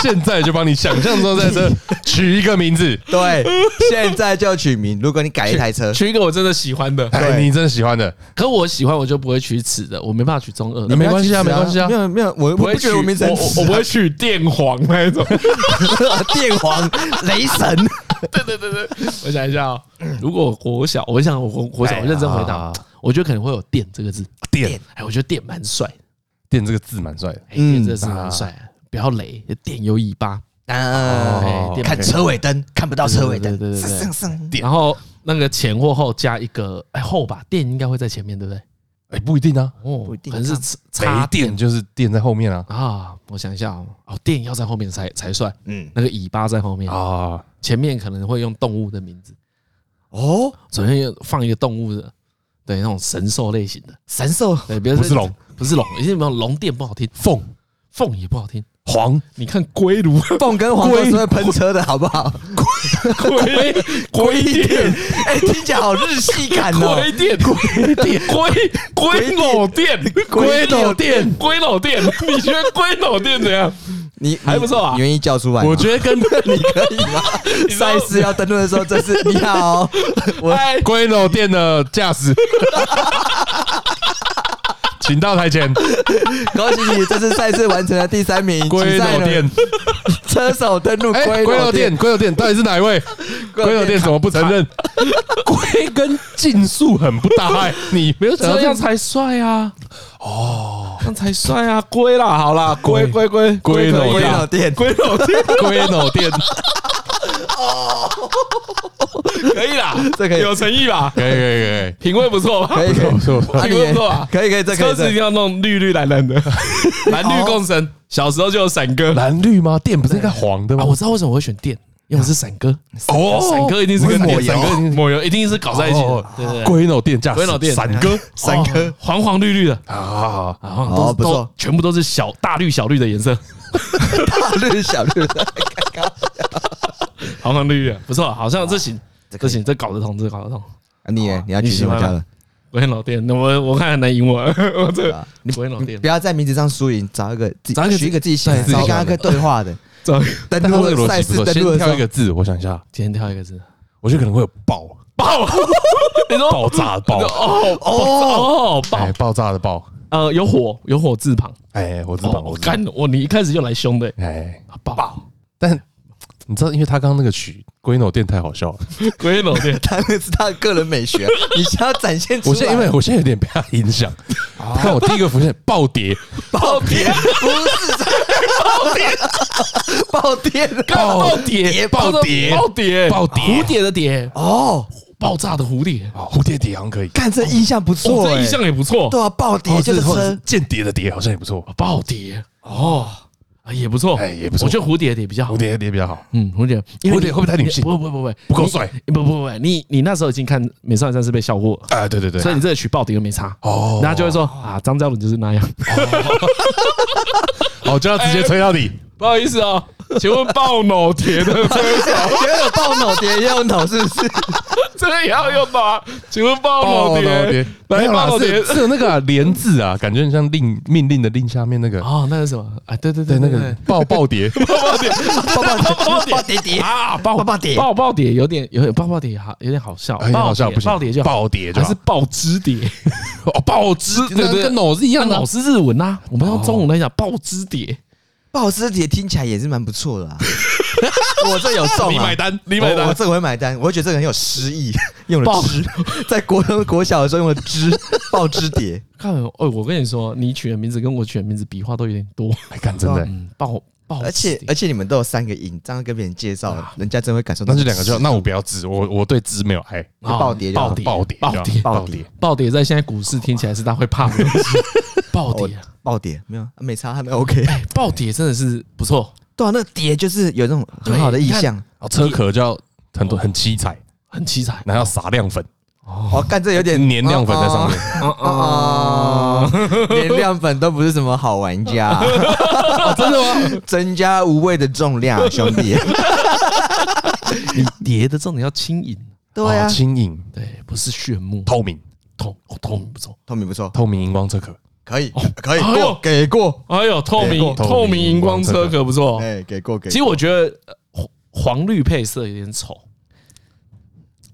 现在就帮你想象中在这 取一个名字，对，现在就取名。如果你改一台车，取一个我真的喜欢的，对，你真的喜欢的。可我喜欢，我就不会取此的，我没办法取中二。那没关系啊，没关系啊，没有没有，我不会取我名字，我我不会取电黄那一种，电黄雷神。对对对对，我想一下啊，如果我小，我想我我想认真回答，我觉得可能会有“电”这个字。电，哎，我觉得“电”蛮帅，“电”这个字蛮帅的，“电”这个字蛮帅。不要雷，电有尾巴，看车尾灯看不到车尾灯，对对对，然后那个前或后加一个，哎后吧，电应该会在前面，对不对？哎不一定啊，哦不一定，可能是插电就是电在后面啊。啊，我想一下哦，电要在后面才才算，嗯，那个尾巴在后面。啊，前面可能会用动物的名字，哦，首先要放一个动物的，对那种神兽类型的。神兽，对，比如说不是龙，不是龙，因为没有龙电不好听，凤。凤也不好听。黄，你看龟炉。凤跟黄都是会喷车的好不好？龟。龟。店，哎，听起来好日系感哦。龟店，龟店，龟。龟老店，龟老店，龟老店，你觉得龟老店怎样？你还不错啊，愿意叫出来？我觉得跟 你可以吗？赛事要登录的时候，这是你好，我龟老店的驾驶。请到台前，恭喜你，这次赛事完成了第三名。龟老店，车手登陆龟龟楼店，龟楼店到底是哪一位？龟楼店怎么不承认？龟跟竞速很不搭哎，你没有这样才帅啊！哦，这样才帅啊！龟啦，好啦，龟龟龟龟楼店，龟楼店，龟楼店。哦，可以啦，这可以有诚意吧？可以可以可以，品味不错吧？可以可以不错，品味不错吧？可以可以，这车子一定要弄绿绿蓝蓝的，蓝绿共生。小时候就有闪哥，蓝绿吗？电不是应该黄的吗？我知道为什么我会选电，因为我是闪哥。哦，闪哥一定是跟抹油，抹油一定是搞在一起的。对对，龟脑电驾驶，龟脑电，闪哥，闪哥，黄黄绿绿的啊，然后都都全部都是小大绿小绿的颜色，大绿小绿的。黄黄绿绿，不错，好像这行，这行，这搞得通，这搞得通。你你要去什么家了？龟脑店，我我看还能赢我。我这你龟脑店，不要在名字上输赢，找一个自己找一个自己喜欢，找跟他可以对话的。找，但他那个赛事先挑一个字，我想一下，今天挑一个字，我觉得可能会有爆爆，你说爆炸的爆哦哦爆爆炸的爆，呃，有火有火字旁，哎，火字旁，我干我你一开始就来凶的，哎，爆，但。你知道，因为他刚刚那个曲《龟脑店》太好笑。了，《龟脑店》他那是他的个人美学，你想要展现出来。我现在因为我现在有点被他影响，看我第一个浮现暴跌，暴跌不是暴跌，暴跌，暴跌，暴跌，暴跌，暴跌，蝴蝶的蝶。哦，爆炸的蝴蝶，蝴蝶蝶好像可以，看这印象不错，这印象也不错，对啊，暴跌就是间谍的谍好像也不错，暴跌哦。啊，也不错，哎，也不错。我觉得蝴蝶也比较好，蝴蝶也比较好。嗯，蝴蝶，蝴蝶会不会太女性？不不不不，不够帅。不不不，你你那时候已经看《美少女战士》被笑过，哎，对对对，所以你这个取爆点又没差哦。然后就会说啊，张嘉伦就是那样。哦，就要直接吹到底。不好意思啊，请问爆脑蝶的车手，也有爆脑蝶，也有脑是不是？这个也要用吗？请问爆脑蝶，没有啦，是是有那个连字啊，感觉很像令命令的令下面那个。哦，那是什么？哎，对对对，那个爆爆蝶，爆爆蝶，爆爆蝶，爆蝶蝶。啊，爆爆蝶，爆爆蝶。有点有点爆爆蝶好有点好笑，很好笑，不行，爆蝶就爆蝶，还是爆枝蝶？哦，爆枝，那跟脑是一样的，脑是日文呐。我们用中文来讲，爆枝蝶。爆枝蝶听起来也是蛮不错的，我这有中，你买单，你买单，我这我会买单，我会觉得这个很有诗意，用了汁，在国中国小的时候用了汁，爆枝蝶。看哦，我跟你说，你取的名字跟我取的名字笔画都有点多，哎，看真的，爆爆，而且而且你们都有三个音，这样跟别人介绍，人家真会感受到。那就两个就，那我不要知，我我对知没有爱，爆蝶，爆蝶，爆蝶，爆蝶，爆蝶，爆蝶，在现在股市听起来是他会怕的东西，爆蝶。爆蝶没有，没差，还没 OK。暴跌真的是不错，对啊，那个蝶就是有那种很好的意象。车壳就要很多很七彩，很七彩，然后撒亮粉。哦，干这有点粘亮粉在上面。哦，粘亮粉都不是什么好玩家。真的吗？增加无谓的重量，兄弟。你叠的重点要轻盈，对啊，轻盈，对，不是炫目，透明，透透明不错，透明不错，透明荧光车壳。可以，可以过，给过。哎呦，透明透明荧光车可不错。哎，给过给。其实我觉得黄绿配色有点丑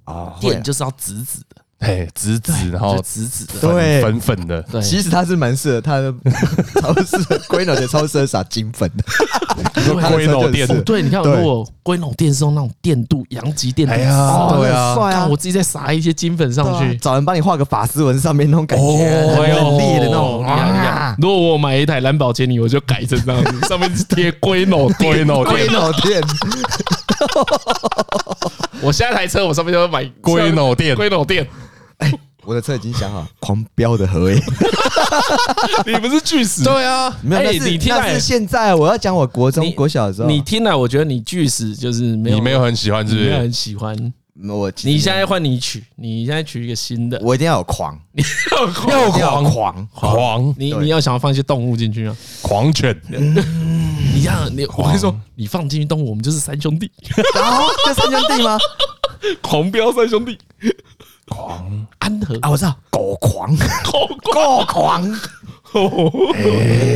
啊，电就是要紫紫的。哎，紫紫，然后紫紫的，对，粉粉的。对，其实它是蛮适合，它的 超适合龟脑的，超适合撒金粉的。龟脑电，对，你看，如果龟脑电是用那种电镀阳极电镀，哎呀，对啊，帅啊！我自己再撒一些金粉上去，找人帮你画个法丝纹，上面那种感觉，很烈的那种。如果我买一台蓝宝坚尼，我就改成这样子，上面是贴龟脑龟脑龟脑电。我下一台车，我上面就要买龟脑电，龟脑电。哎，我的车已经想好，狂飙的合诶。你不是巨石？对啊，没有。你听来是现在，我要讲我国中、国小的时候。你听了，我觉得你巨石就是没有，你没有很喜欢，是不是？没有很喜欢。我，你现在换你取，你现在取一个新的，我一定要有狂，你要狂狂狂，你你要想要放一些动物进去啊？狂犬，你要你，我跟你说，你放进去动物，我们就是三兄弟。啊，就三兄弟吗？狂飙三兄弟。狂。安和。啊，我知道。狗狂，狗狗狂，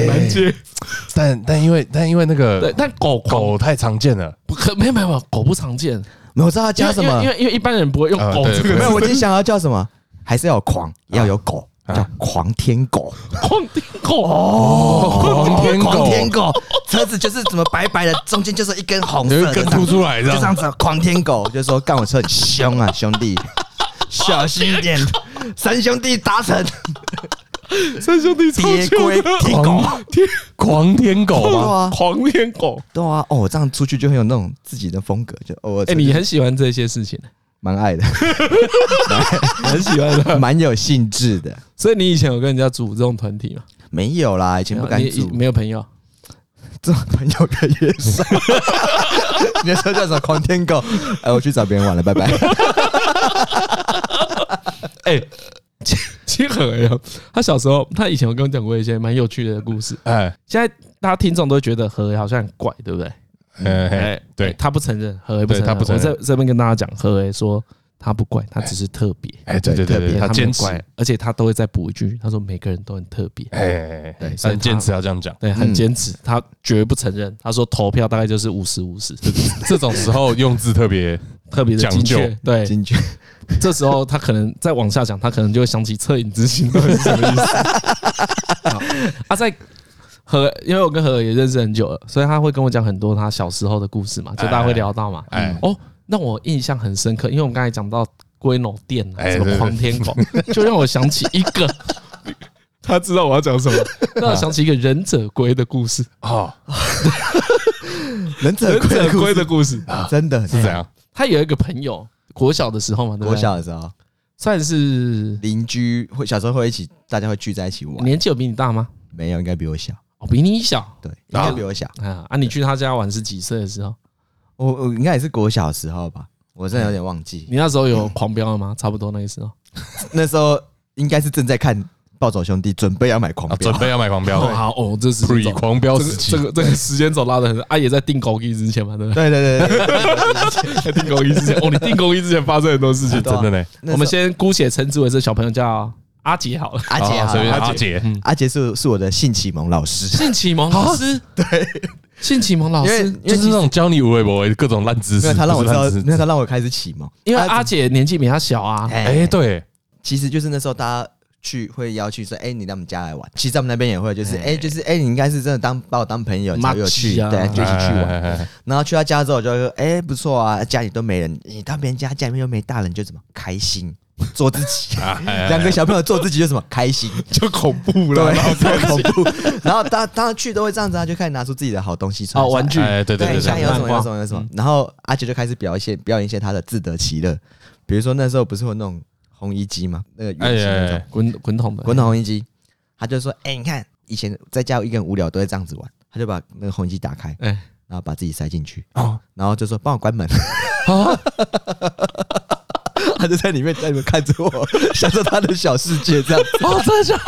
难接。但但因为但因为那个，但狗狗太常见了，不可没有没有狗不常见，没有知道他叫什么，因为因为一般人不会用狗这个。没有，我今天想要叫什么，还是要有狂，要有狗。叫狂天狗，狂天狗。哦，狂天狗，狂天狗，车子就是怎么白白的，中间就是一根红色，根凸出来，就这样子。狂天狗。就说干我车很凶啊，兄弟，小心一点，三兄弟达成，三兄弟铁龟天狗，天狂天狗吗？狂天狗，对啊，哦，这样出去就很有那种自己的风格，就哦，哎，你很喜欢这些事情。蛮爱的，很喜欢的，蛮有兴致的。所以你以前有跟人家组这种团体吗？没有啦，以前不敢组，没有朋友，这种朋友越来越少。你说叫什么狂天狗？哎，我去找别人玩了，拜拜。哎，其实很哎，他小时候，他以前有跟我讲过一些蛮有趣的故事。哎，现在大家听众都觉得何好像很怪，对不对？哎，对他不承认，何为不承认？我在这边跟大家讲，何为说他不怪，他只是特别。哎，对对对，他坚持，而且他都会再补一句，他说每个人都很特别。哎，对，很坚持要这样讲，对，很坚持，他绝不承认。他说投票大概就是五十五十，这种时候用字特别特别的精确，对，精确。这时候他可能再往下讲，他可能就会想起恻隐之心，到底是什么意思？啊，在。何，因为我跟何也认识很久了，所以他会跟我讲很多他小时候的故事嘛，就大家会聊到嘛。哎，哦，那我印象很深刻，因为我们刚才讲到龟脑店啊，什么狂天狗，就让我想起一个，他知道我要讲什么，让我想起一个忍者龟的故事啊，忍者龟的故事，真的是这样。他有一个朋友，国小的时候嘛，国小的时候算是邻居，会小时候会一起，大家会聚在一起玩。年纪有比你大吗？没有，应该比我小。哦，比你小，对，应该比我小啊。啊，你去他家玩是几岁的时候？我我应该也是国小的时候吧，我真的有点忘记。你那时候有狂飙了吗？差不多那个时候，那时候应该是正在看《暴走兄弟》，准备要买狂飙，准备要买狂飙。好哦，这是狂飙时期，这个这个时间轴拉的很。啊，也在定狗一之前嘛，对不对？对对对，在订狗一之前，哦，你定狗一之前发生很多事情，真的呢。我们先姑且称之为这小朋友叫。阿杰好了，阿杰好，阿杰，阿杰。是是我的性启蒙老师，性启蒙老师，对，性启蒙老师，就是那种教你无为不为各种烂知识，他让我知道，那他让我开始启蒙，因为阿杰年纪比他小啊，哎，对，其实就是那时候大家去会邀去说，哎，你到我们家来玩，其实我们那边也会，就是，哎，就是，哎，你应该是真的当把我当朋友，才有去，对，就一起去玩，然后去他家之后就说，哎，不错啊，家里都没人，你到别人家家里面又没大人，就怎么开心。做自己，两个小朋友做自己就什么开心，就恐怖了，对，太恐怖。然后当当去都会这样子，他就开始拿出自己的好东西出来，好玩具，对对对，有什么有什么有什么。然后阿杰就开始表现表演一些他的自得其乐，比如说那时候不是有那种烘衣机嘛？那个圆形那种滚滚筒的滚筒烘衣机，他就说：“哎，你看以前在家一个人无聊都会这样子玩。”他就把那个烘衣机打开，哎，然后把自己塞进去，然后就说：“帮我关门。” 他就在里面，在里面看着我，享受他的小世界，这样子。哦，真的假？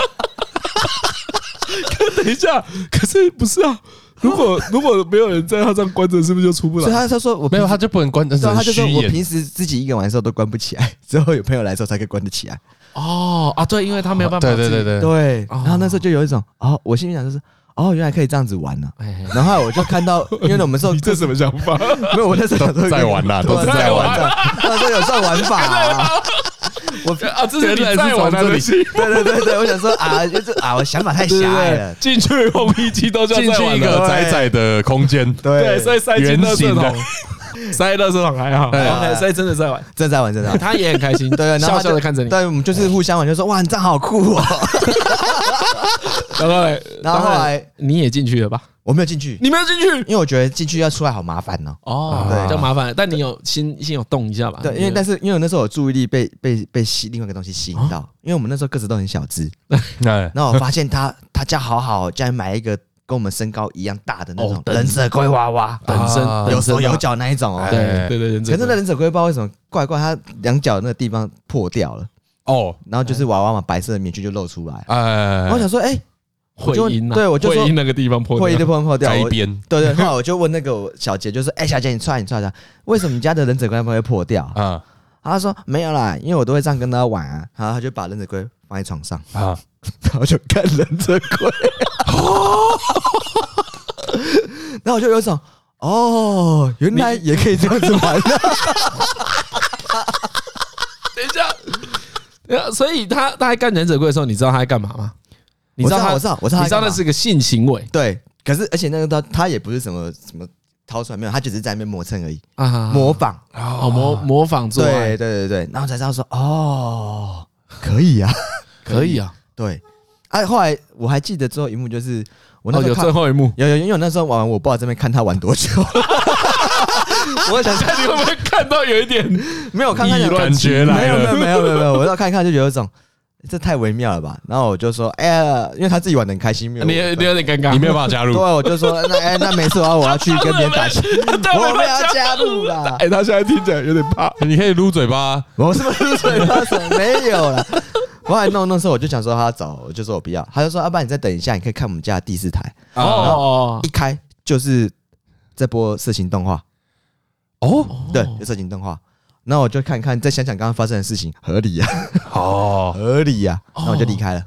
等一下，可是不是啊？如果 如果没有人在，他这样关着，是不是就出不来？所以他他说我没有，他就不能关。然后他就说我平时自己一个人玩的时候都关不起来，之后有朋友来的时候才可以关得起来。哦啊，对，因为他没有办法。对对对对对。然后那时候就有一种哦，我心里想就是。哦，原来可以这样子玩呢。然后我就看到，因为我们说你这什么想法？没有，我那时候在玩呐，都是在玩。他说有这种玩法啊，我 啊，这是你在玩这里。对对对对，我想说啊，就是啊，我想法太狭隘了。进去红衣机都叫进去一个窄窄的空间，对，所以塞进垃圾桶。塞垃圾桶还好以真的在玩，真的在玩，真的。他也很开心，对，笑笑的看着你。对，我们就是互相玩，就说哇，你这样好酷哦。然后，然后后来你也进去了吧？我没有进去，你没有进去，因为我觉得进去要出来好麻烦哦。哦，对，比较麻烦。但你有心心有动一下吧？对，因为但是因为我那时候我注意力被被被吸另外一个东西吸引到，因为我们那时候个子都很小只。然后我发现他他家好好，家里买一个。跟我们身高一样大的那种忍者龟娃娃，本身有手有脚那一种哦。对对对，可是那忍者龟不知道为什么怪怪，它两脚那个地方破掉了哦，然后就是娃娃嘛，白色的面具就露出来。哎，我想说，哎，会阴对，我就说那个地方破，会阴的地方破掉。一边对对，后来我就问那个小杰，就说，哎，小杰，你出来你出来，为什么你家的忍者龟会破掉？啊，他说没有啦，因为我都会这样跟他玩啊。然后他就把忍者龟放在床上啊，然后就看忍者龟。然后我就有一种哦，原来也可以这样子玩的。等一下，所以他他在干忍者龟的时候，你知道他在干嘛吗？你知道他，我知道，我知道，你知道那是个性行为。对，可是而且那个他他也不是什么什么掏出来没有，他只是在那边磨蹭而已啊，模仿哦，模模仿做。对对对对，然后才知道说哦，可以啊，可以啊，对。哎，后来我还记得最后一幕就是我那时候有最后一幕，有有因为我那时候玩，我不知道这边看他玩多久。我想看你会不会看到有一点 没有看看有感觉来没有没有没有没有没有，我要看一看就觉得有种。这太微妙了吧？然后我就说，哎呀，因为他自己玩的很开心，没有你你有点尴尬，你没有办法加入。对，我就说，那哎，那没事啊，我要去跟别人打球，我没有加入啦。哎，他现在听起来有点怕。你可以撸嘴巴，我是不是撸嘴巴？没有了。后来弄弄时候，我就想说他找，我就说我不要。他就说，要不然你再等一下，你可以看我们家的第四台。哦，一开就是在播色情动画。哦，对，有色情动画。那我就看看，再想想刚刚发生的事情，合理呀？哦，合理呀。那我就离开了。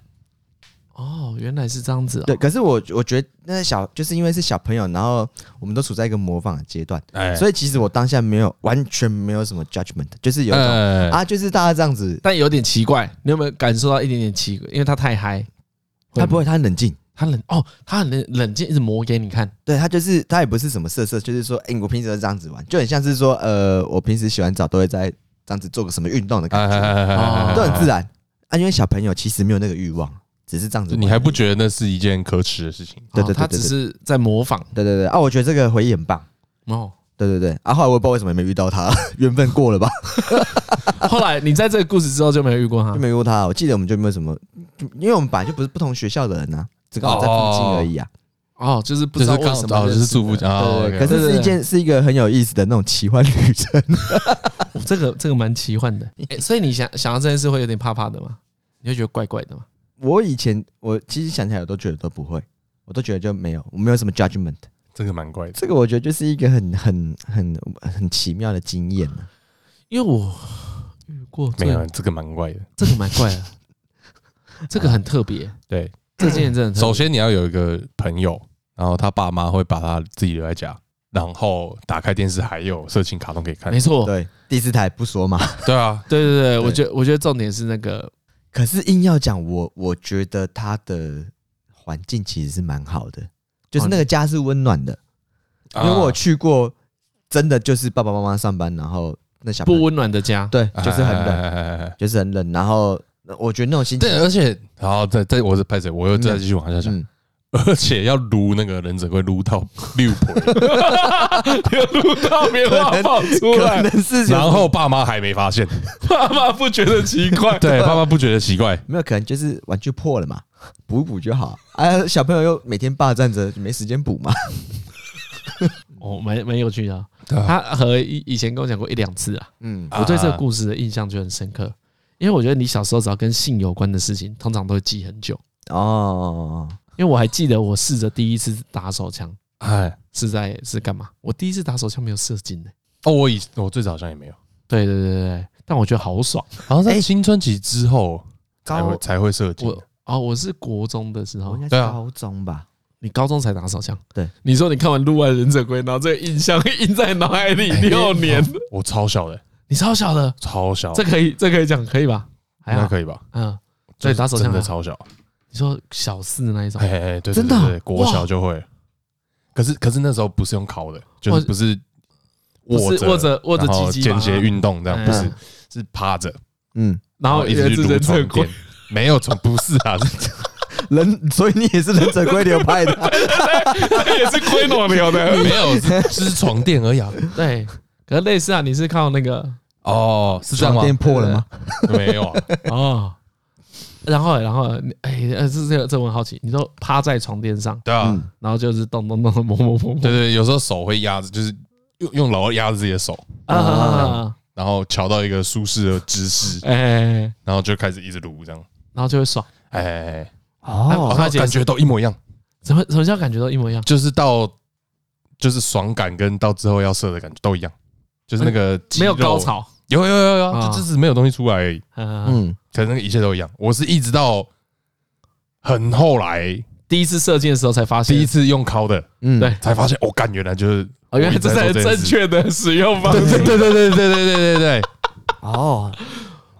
哦，原来是这样子。对，可是我我觉得那小就是因为是小朋友，然后我们都处在一个模仿的阶段，所以其实我当下没有完全没有什么 judgment，就是有一种啊，就是大家这样子，但有点奇怪。你有没有感受到一点点奇怪？因为他太嗨，他不会，他很冷静。他冷哦，他很冷冷静，一直磨给你看。对他就是他也不是什么色色，就是说，哎，我平时都这样子玩，就很像是说，呃，我平时洗完澡都会在这样子做个什么运动的感觉，都很自然啊。因为小朋友其实没有那个欲望，只是这样子。你还不觉得那是一件可耻的事情？对对对，他只是在模仿。对对对啊，我觉得这个回忆很棒哦。对对对啊，后来我也不知道为什么没遇到他，缘分过了吧？后来你在这个故事之后就没有遇过他，就没遇过他。我记得我们就没有什么，因为我们本来就不是不同学校的人呐。只刚好在附近而已啊！哦，就是不知道为什么，就是住附近对。可是是一件是一个很有意思的那种奇幻旅程。这个这个蛮奇幻的。所以你想想到这件事会有点怕怕的吗？你会觉得怪怪的吗？我以前我其实想起来我都觉得都不会，我都觉得就没有，我没有什么 judgment。这个蛮怪的。这个我觉得就是一个很很很很奇妙的经验。因为我遇过没有这个蛮怪的，这个蛮怪的，这个很特别。对。这件真的，首先你要有一个朋友，然后他爸妈会把他自己留在家，然后打开电视还有色情卡通可以看。没错，对，第四台不说嘛。对啊，对对对，我觉得我觉得重点是那个，可是硬要讲，我我觉得他的环境其实是蛮好的，就是那个家是温暖的，因为我去过，真的就是爸爸妈妈上班，然后那小不温暖的家，对，就是很冷，就是很冷，然后。我觉得那种心情，对，而且，然后再再，我是拍谁，我又再继续往下讲，而且要撸那个忍者龟撸到六婆，要撸到棉花跑出来，然后爸妈还没发现，爸妈不觉得奇怪，对，爸妈不觉得奇怪，没有可能就是玩具破了嘛，补补就好。哎，小朋友又每天霸占着，没时间补嘛。哦，蛮蛮有趣的，他和以以前跟我讲过一两次啊，嗯，我对这个故事的印象就很深刻。因为我觉得你小时候只要跟性有关的事情，通常都会记很久。哦。因为我还记得我试着第一次打手枪，哎，是在是干嘛？我第一次打手枪没有射精的。哦，我以我最早好像也没有。对对对对，但我觉得好爽。好像在青春期之后才会才会射精。哦，我是国中的时候，应该是高中吧？你高中才打手枪？对。你说你看完《路外忍者龟》，然后这个印象印在脑海里六年。我超小的。你超小的，超小，这可以，这可以讲，可以吧？应该可以吧？嗯，对，打手枪真的超小。你说小四的那一种？哎哎，对，真的，国小就会。可是，可是那时候不是用烤的，就是不是握着握着握着机器间歇运动这样，不是，是趴着。嗯，然后一直撸床垫，没有从不是啊，忍，所以你也是忍者龟流派的，也是龟诺流的，没有，是床垫而已。对。可是类似啊，你是靠那个哦，是这样吗？床垫破了吗？没有啊。哦，然后然后哎，这这这我很好奇，你都趴在床垫上，对啊，然后就是动动动摸摸摸，对对，有时候手会压着，就是用用劳压着自己的手啊，然后调到一个舒适的姿势，哎，然后就开始一直撸这样，然后就会爽，哎，哦，感觉都一模一样，怎么什么叫感觉都一模一样？就是到就是爽感跟到之后要射的感觉都一样。就是那个没有高潮，有有有有，就只是没有东西出来而已。嗯，可能一切都一样。我是一直到很后来第一次射箭的时候才发现，第一次用尻的，嗯，对，才发现哦，干，原来就是哦，原来这才是正确的使用方式。对对对对对对对对对。哦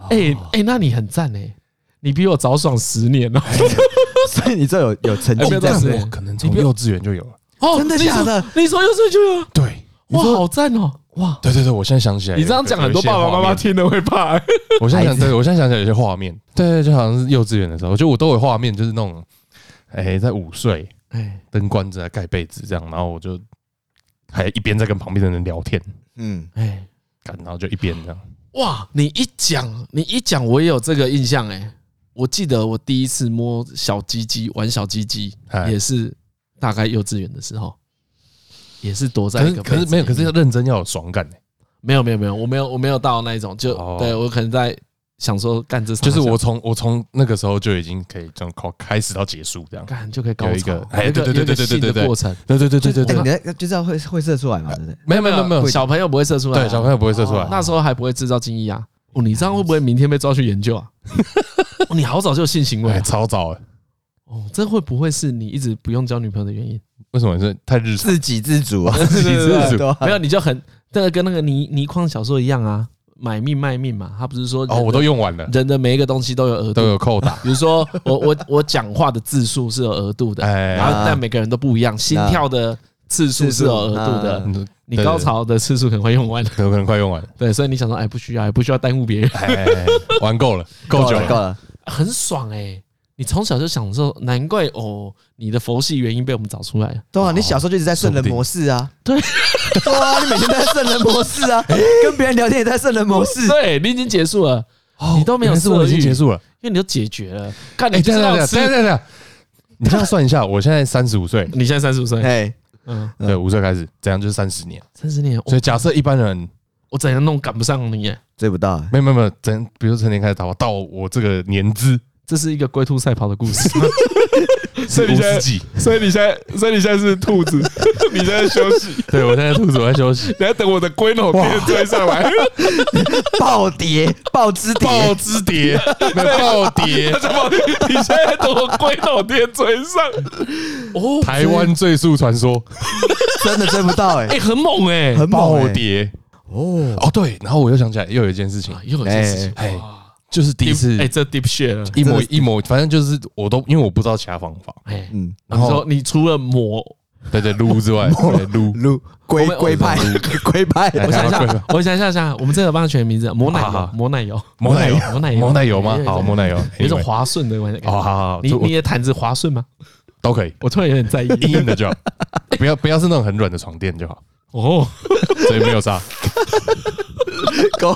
哎哎，那你很赞哎，你比我早爽十年哦，所以你这有有成绩在，我可能从幼稚园就有了。哦，真的假的？你说幼稚园就有？对，哇，好赞哦，哇，对对对，我现在想起来，你这样讲很多爸爸妈妈听了会怕。我现在想，对我现在想起来有些画面，对对，就好像是幼稚园的时候，我觉得我都有画面，就是那种，哎，在午睡，哎，灯关着，盖被子这样，然后我就还一边在跟旁边的人聊天，嗯，哎，然后就一边这样。哇，你一讲，你一讲，我也有这个印象哎。我记得我第一次摸小鸡鸡，玩小鸡鸡，也是大概幼稚园的时候，也是躲在一个。可是没有，可是要认真要有爽感。没有没有没有，我没有我没有到那一种，就对我可能在。想说干这，就是我从我从那个时候就已经可以这样靠开始到结束这样，干就可以高潮，哎，对对对对对对对，过程，对对对对对对，你就是要会会射出来嘛，对不对？没有没有没有，小朋友不会射出来，对，小朋友不会射出来，那时候还不会制造精液啊。哦，你这样会不会明天被抓去研究啊？你好早就有性行为，超早哎。哦，这会不会是你一直不用交女朋友的原因？为什么是太日自给自足啊？自给自足，没有你就很这个跟那个倪倪匡小说一样啊。买命卖命嘛，他不是说哦，我都用完了。人的每一个东西都有额度，都有扣打。比如说我我我讲话的字数是有额度的，然后但每个人都不一样，心跳的次数是有额度的。你高潮的次数可能会用完，有可能快用完。对，所以你想说，哎，不需要，也不需要耽误别人，玩够了，够久了，够了，很爽哎。你从小就享受，难怪哦，你的佛系原因被我们找出来了。对啊，你小时候就一直在圣人模式啊。对，对啊，你每天都在圣人模式啊，跟别人聊天也在圣人模式。对，你已经结束了，你都没有色欲，已经结束了，因为你都解决了。看你这样这样这样这样，你这样算一下，我现在三十五岁，你现在三十五岁，哎，嗯，对，五岁开始，这样就是三十年，三十年。所以假设一般人，我怎样弄赶不上你？追不到。没有没有没有，怎比如成年开始打，到我这个年资。这是一个龟兔赛跑的故事，所以你现在，所以你现在，所以你现在是兔子，你现在休息。对，我现在兔子，我在休息。等下等我的龟脑垫追上来，暴跌，暴之暴之跌，暴跌。你现在等我龟脑垫追上。哦，台湾最速传说，真的追不到哎，哎，很猛哎，很暴跌。哦。哦，对，然后我又想起来，又有一件事情，又有一件事情，哎。就是第一次，哎，这 deep shit 一模一模，反正就是我都因为我不知道其他方法，哎，嗯，然后你除了抹，对对撸之外，撸。撸龟龟派 龟派，我想一下，我想一下想，我们这个帮他取名字，抹奶油，抹奶油，抹奶油，抹奶油，抹奶油吗？好，抹奶油，有一种滑顺的感觉，好好好，你你的毯子滑顺吗？都可以，我突然有点在意，硬硬的就好，不要不要是那种很软的床垫就好，哦，所以没有啥。够，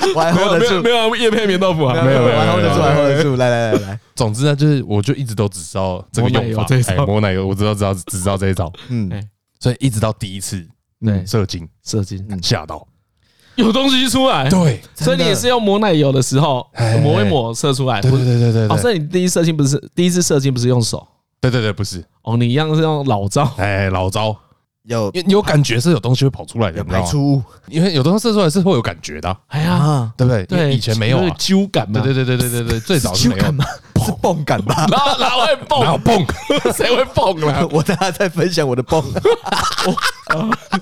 我还 hold 得住，没有叶片棉豆腐啊，没有，我还 hold 得住，还 hold 得住，来来来来，总之呢，就是我就一直都只知道这个用法，哎，抹奶油，我知道知道只知道这一招，嗯，所以一直到第一次，对，射精，射精，吓到，有东西出来，对，所以你也是用抹奶油的时候抹一抹射出来，对对对对对，哦，所以你第一射精不是第一次射精不是用手，对对对，不是，哦，你一样是用老招，哎，老招。有你有感觉是有东西会跑出来的，有排出，因为有东西射出来是会有感觉的。哎呀，对不对？对，以前没有揪感嘛。对对对对对对对，最早是没有，是蹦感吧？哪哪会蹦？哪有蹦？谁会蹦啊？我大家在分享我的蹦。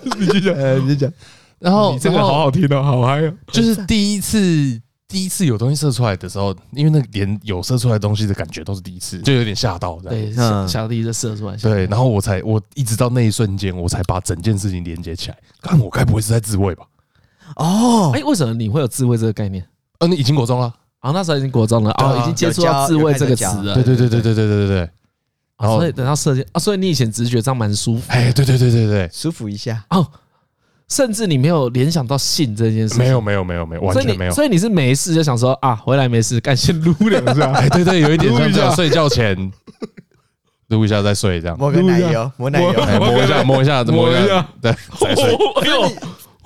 你继续，你讲。然后你这个好好听哦，好嗨哦！就是第一次。第一次有东西射出来的时候，因为那个连有射出来东西的感觉都是第一次，就有点吓到。对，吓到第一次射出来。对，然后我才我一直到那一瞬间，我才把整件事情连接起来。看我该不会是在自慰吧？哦，哎，为什么你会有自慰这个概念？呃，你已经国中了啊？那时候已经国中了啊，已经接触到自慰这个词了。对对对对对对对对对。然后所以等到射箭啊，所以你以前直觉这样蛮舒服。哎，对对对对对，舒服一下哦。甚至你没有联想到性这件事，没有没有没有没有，完全没有。所以你是没事就想说啊，回来没事，干先撸两下。哎，对对，有一点像这样，睡觉前撸一下再睡这样。抹个奶油，抹奶油，摸一下，摸一下，摸一下，对，再睡。哎呦，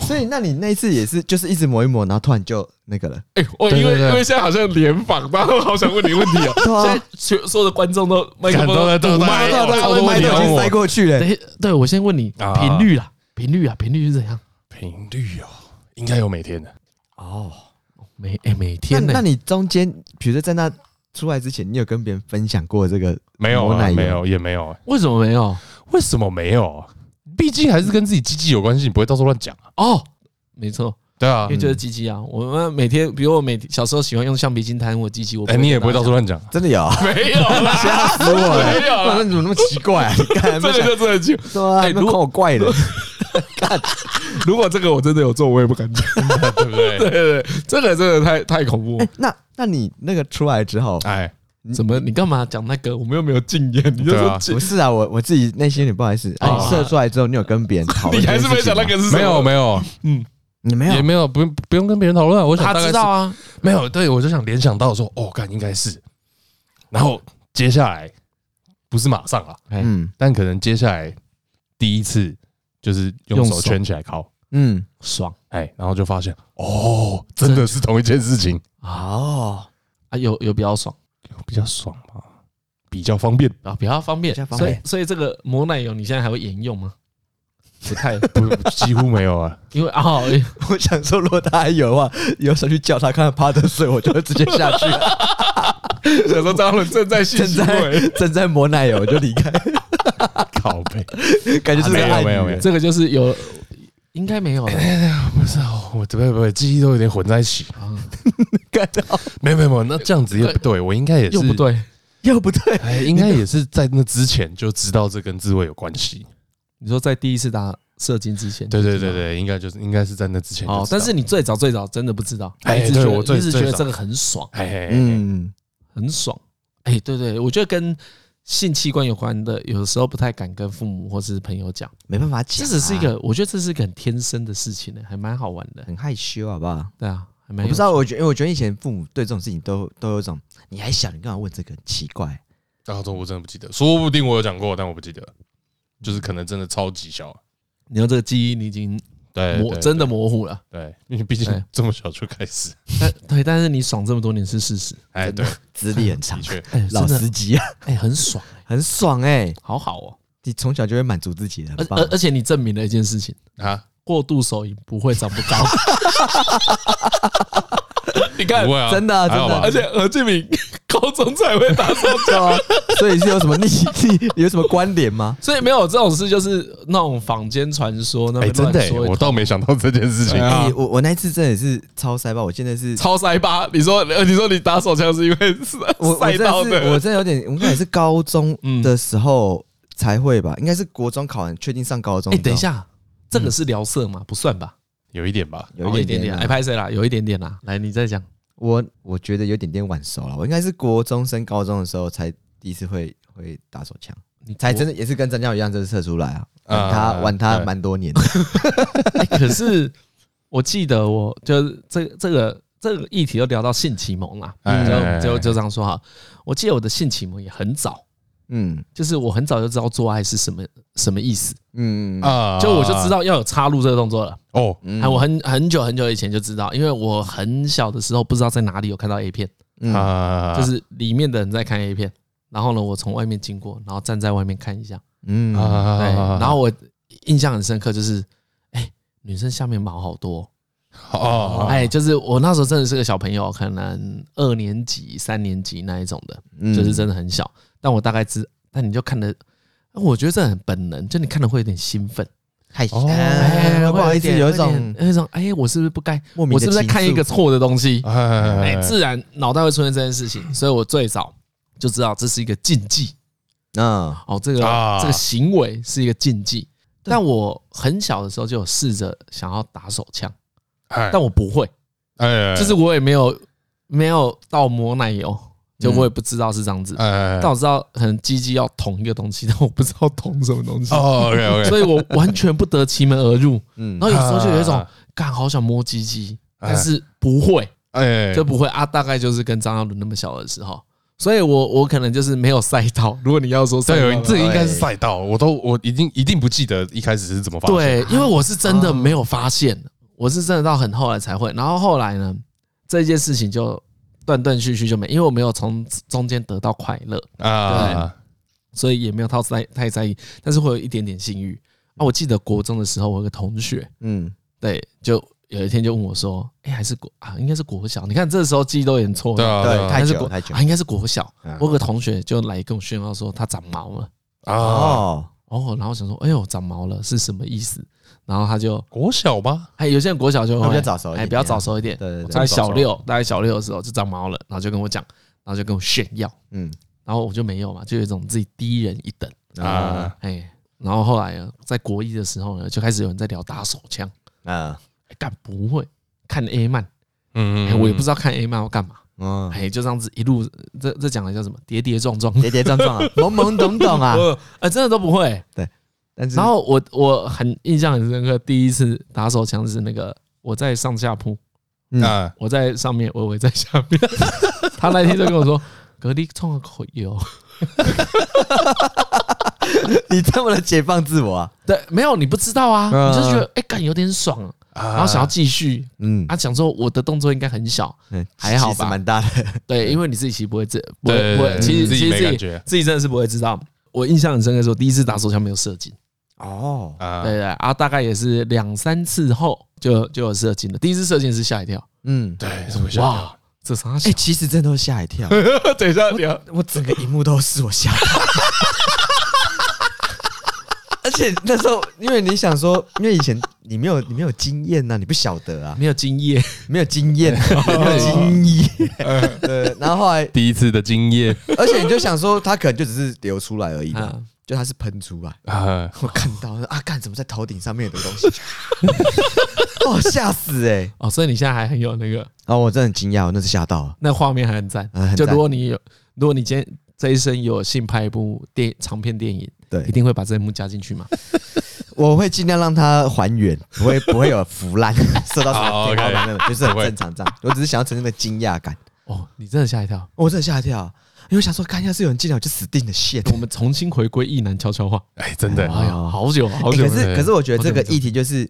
所以那你那一次也是，就是一直抹一抹，然后突然就那个了。哎，我因为因为现在好像联访，然后好想问你问题哦。现在全所有的观众都麦克风都在都在，麦都已经塞过去了。对，对我先问你频率啦。频率啊，频率是怎样？频率哦，应该有每天的哦，每哎每天。那那你中间，比如说在那出来之前，你有跟别人分享过这个？没有，没有，也没有。为什么没有？为什么没有？毕竟还是跟自己鸡鸡有关系，你不会到处乱讲啊。哦，没错，对啊，因为就是鸡鸡啊。我们每天，比如我每小时候喜欢用橡皮筋弹我鸡鸡，我哎，你也不会到处乱讲，真的有？没有，吓死我了！没有，那怎么那么奇怪啊？真的就真的就，哎，如果我怪的，看，如果这个我真的有做，我也不敢讲，对不对？对对，这个真的太太恐怖。那那你那个出来之后，哎。怎么？你干嘛讲那个？我们又没有禁言，你就说不是啊？我我自己内心有点不好意思。啊，你射出来之后，你有跟别人讨论？你还是没讲那个是什么？没有没有，嗯，你没有。也没有，不用不用跟别人讨论。我想大概知道啊，没有。对，我就想联想到说，哦，干应该是。然后接下来不是马上啊，嗯，但可能接下来第一次就是用手圈起来敲，嗯，爽，哎，然后就发现哦，真的是同一件事情。哦，啊，有有比较爽。比较爽嘛，比较方便。啊，比较方便，所以所以这个磨奶油你现在还会沿用吗？不太不几乎没有啊，因为啊，我想说，如果他还有的话，有时候去叫他看他趴着睡，我就会直接下去。想说张伦正在正在正在抹奶油，我就离开。靠北，感觉是没有没有没有，这个就是有，应该没有了。不是哦，我这边不会记忆都有点混在一起啊。干到没有没有没有，那这样子又不对，我应该也是又不对，又不对，哎，应该也是在那之前就知道这跟自慰有关系。你说在第一次打射精之前，对对对对，应该就是应该是在那之前。哦，但是你最早最早真的不知道，哎，对我一直觉得这个很爽，哎，嗯，很爽，哎，对对，我觉得跟性器官有关的，有的时候不太敢跟父母或是朋友讲，没办法讲，这只是一个，我觉得这是一个很天生的事情呢，还蛮好玩的，很害羞，好不好？对啊。我不知道，我觉，因为我觉得以前父母对这种事情都都有一种，你还小，你干嘛问这个？奇怪。然后我真的不记得，说不定我有讲过，但我不记得，就是可能真的超级小。你要这个记忆你已经对模真的模糊了，对，因为毕竟这么小就开始。但对，但是你爽这么多年是事实。哎，对，资历很长，的确，哎，老司机啊，哎，很爽，很爽，哎，好好哦，你从小就会满足自己的，而而而且你证明了一件事情。啊，过度手淫不会长不高。你看，真的真的，而且何俊明高中才会打手枪 啊，所以是有什么利益？有什么关联吗？所以没有这种事，就是那种坊间传说。那真的，我倒没想到这件事情。我我那次真的是超塞吧？我现在是超塞吧？你说你说你打手枪是因为我塞到的？我真的有点，我应该也是高中的时候才会吧？应该是国中考完确定上高中。哎，等一下，这个是聊色吗？不算吧？有一点吧，有一点点，哎，拍谁啦？有一点点啦。来，你再讲。我我觉得有点点晚熟了。我应该是国中升高中的时候才第一次会会打手枪，你才真的也是跟张教一样，真的射出来啊。玩他玩他蛮多年的。可是我记得，我就这这个这个议题都聊到性启蒙了，就就就这样说哈。我记得我的性启蒙也很早。嗯，就是我很早就知道做爱是什么什么意思，嗯。啊，就我就知道要有插入这个动作了。哦，我很很久很久以前就知道，因为我很小的时候不知道在哪里有看到 A 片，啊，就是里面的人在看 A 片，然后呢，我从外面经过，然后站在外面看一下，嗯，对，然后我印象很深刻，就是哎，女生下面毛好多，哦，哎，就是我那时候真的是个小朋友，可能二年级、三年级那一种的，就是真的很小。但我大概知，但你就看的，我觉得这很本能，就你看的会有点兴奋，害羞，不好意思，有一种那种，哎，我是不是不该？我是不是在看一个错的东西？哎，自然脑袋会出现这件事情，所以我最早就知道这是一个禁忌。嗯，哦，这个这个行为是一个禁忌。但我很小的时候就有试着想要打手枪，但我不会，哎，就是我也没有没有到抹奶油。就我也不知道是这样子，但我知道可能鸡鸡要捅一个东西，但我不知道捅什么东西。哦，OK OK，所以我完全不得其门而入。嗯，然后有时候就有一种，干好想摸鸡鸡，但是不会，哎，就不会啊。大概就是跟张耀伦那么小的时候，所以我我可能就是没有赛道。如果你要说赛道，这个应该是赛道，我都我已经一定不记得一开始是怎么发现。对，因为我是真的没有发现，我是真的到很后来才会。然后后来呢，这件事情就。断断续续就没，因为我没有从中间得到快乐啊，对，所以也没有太在太在意，但是会有一点点性欲啊。我记得国中的时候，我有个同学，嗯，对，就有一天就问我说：“哎，还是国啊？应该是国小。你看这时候记忆都有点错，对对，太久太久啊，应该是国小。我有个同学就来跟我炫耀说他长毛了哦，哦，然后想说，哎呦，长毛了是什么意思？然后他就国小吗？哎，有些人国小就会比较早熟，哎，比较早熟一点。对对对，在小六，大概小六的时候就长毛了，然后就跟我讲，然后就跟我炫耀，嗯，然后我就没有嘛，就有一种自己低人一等。啊，哎，然后后来啊，在国一的时候呢，就开始有人在聊打手枪。啊，干不会。看 A 漫，嗯，我也不知道看 A 漫要干嘛。嗯，哎，就这样子一路，这这讲的叫什么？跌跌撞撞，跌跌撞撞啊，懵懵懂懂啊，呃，真的都不会。对，但是然后我我很印象很深刻，第一次打手枪是那个我在上下铺，嗯，我在上面，我我在下面，他那天就跟我说，隔离冲了口油，你这么的解放自我啊？对，没有，你不知道啊，你就觉得哎，感有点爽。然后想要继续，嗯，他想说我的动作应该很小，还好吧，蛮大的，对，因为你自己其实不会这，不会不会，其实其实自己自己真的是不会知道。我印象很深的时候，第一次打手枪没有射精，哦，对对，啊，大概也是两三次后就就有射精了。第一次射精是吓一跳，嗯，对，哇，这啥？哎，其实真的都吓一跳，等一下，我我整个荧幕都是我吓到。而且那时候，因为你想说，因为以前你没有你没有经验呐，你不晓得啊，没有经验，没有经验，没有经验，对。然后后来第一次的经验，而且你就想说，他可能就只是流出来而已嘛，就它是喷出来啊。我看到啊，干怎么在头顶上面有东西？哦，吓死哎！哦，所以你现在还很有那个？哦，我真的很惊讶，我那是吓到了，那画面还很赞。就如果你有，如果你今天这一生有幸拍一部电长片电影。对，一定会把这一幕加进去嘛？我会尽量让它还原，不会不会有腐烂，受到什么天花板那种，就是很正常这样。我只是想要呈现那个惊讶感。哦，你真的吓一跳，我真的吓一跳，因为想说，看一下是有人进来，我就死定了。线，我们重新回归意男悄悄话。哎，真的，哎呀，好久好久。可是可是，我觉得这个议题就是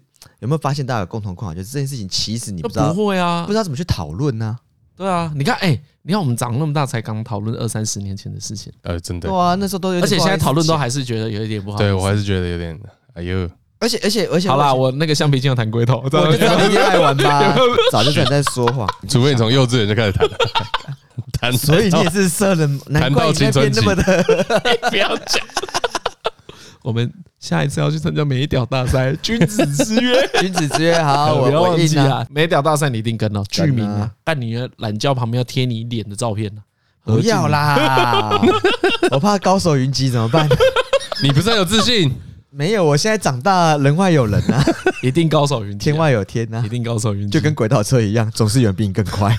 有没有发现大家有共同困扰，就是这件事情其实你不知道，不会啊，不知道怎么去讨论呢？对啊，你看，哎。你看，我们长那么大才刚讨论二三十年前的事情，呃，真的，对啊，那时候都有，而且现在讨论都还是觉得有一点不好。对我还是觉得有点，哎呦，而且而且而且，好啦，我那个橡皮筋要弹龟头，我就知道你爱玩吧，早就在在说话，除非你从幼稚园就开始弹，弹，所以你也是射了，难怪你那边那么的，不要讲。我们下一次要去参加美屌大赛，君子之约，君子之约，好，我不要忘记啊。美屌大赛你一定跟哦，剧名啊，但你的懒觉旁边要贴你脸的照片呢，不要啦，我怕高手云集怎么办？你不是很有自信？没有，我现在长大，人外有人啊，一定高手云集，天外有天啊，一定高手云集，就跟轨道车一样，总是有人 比你更快，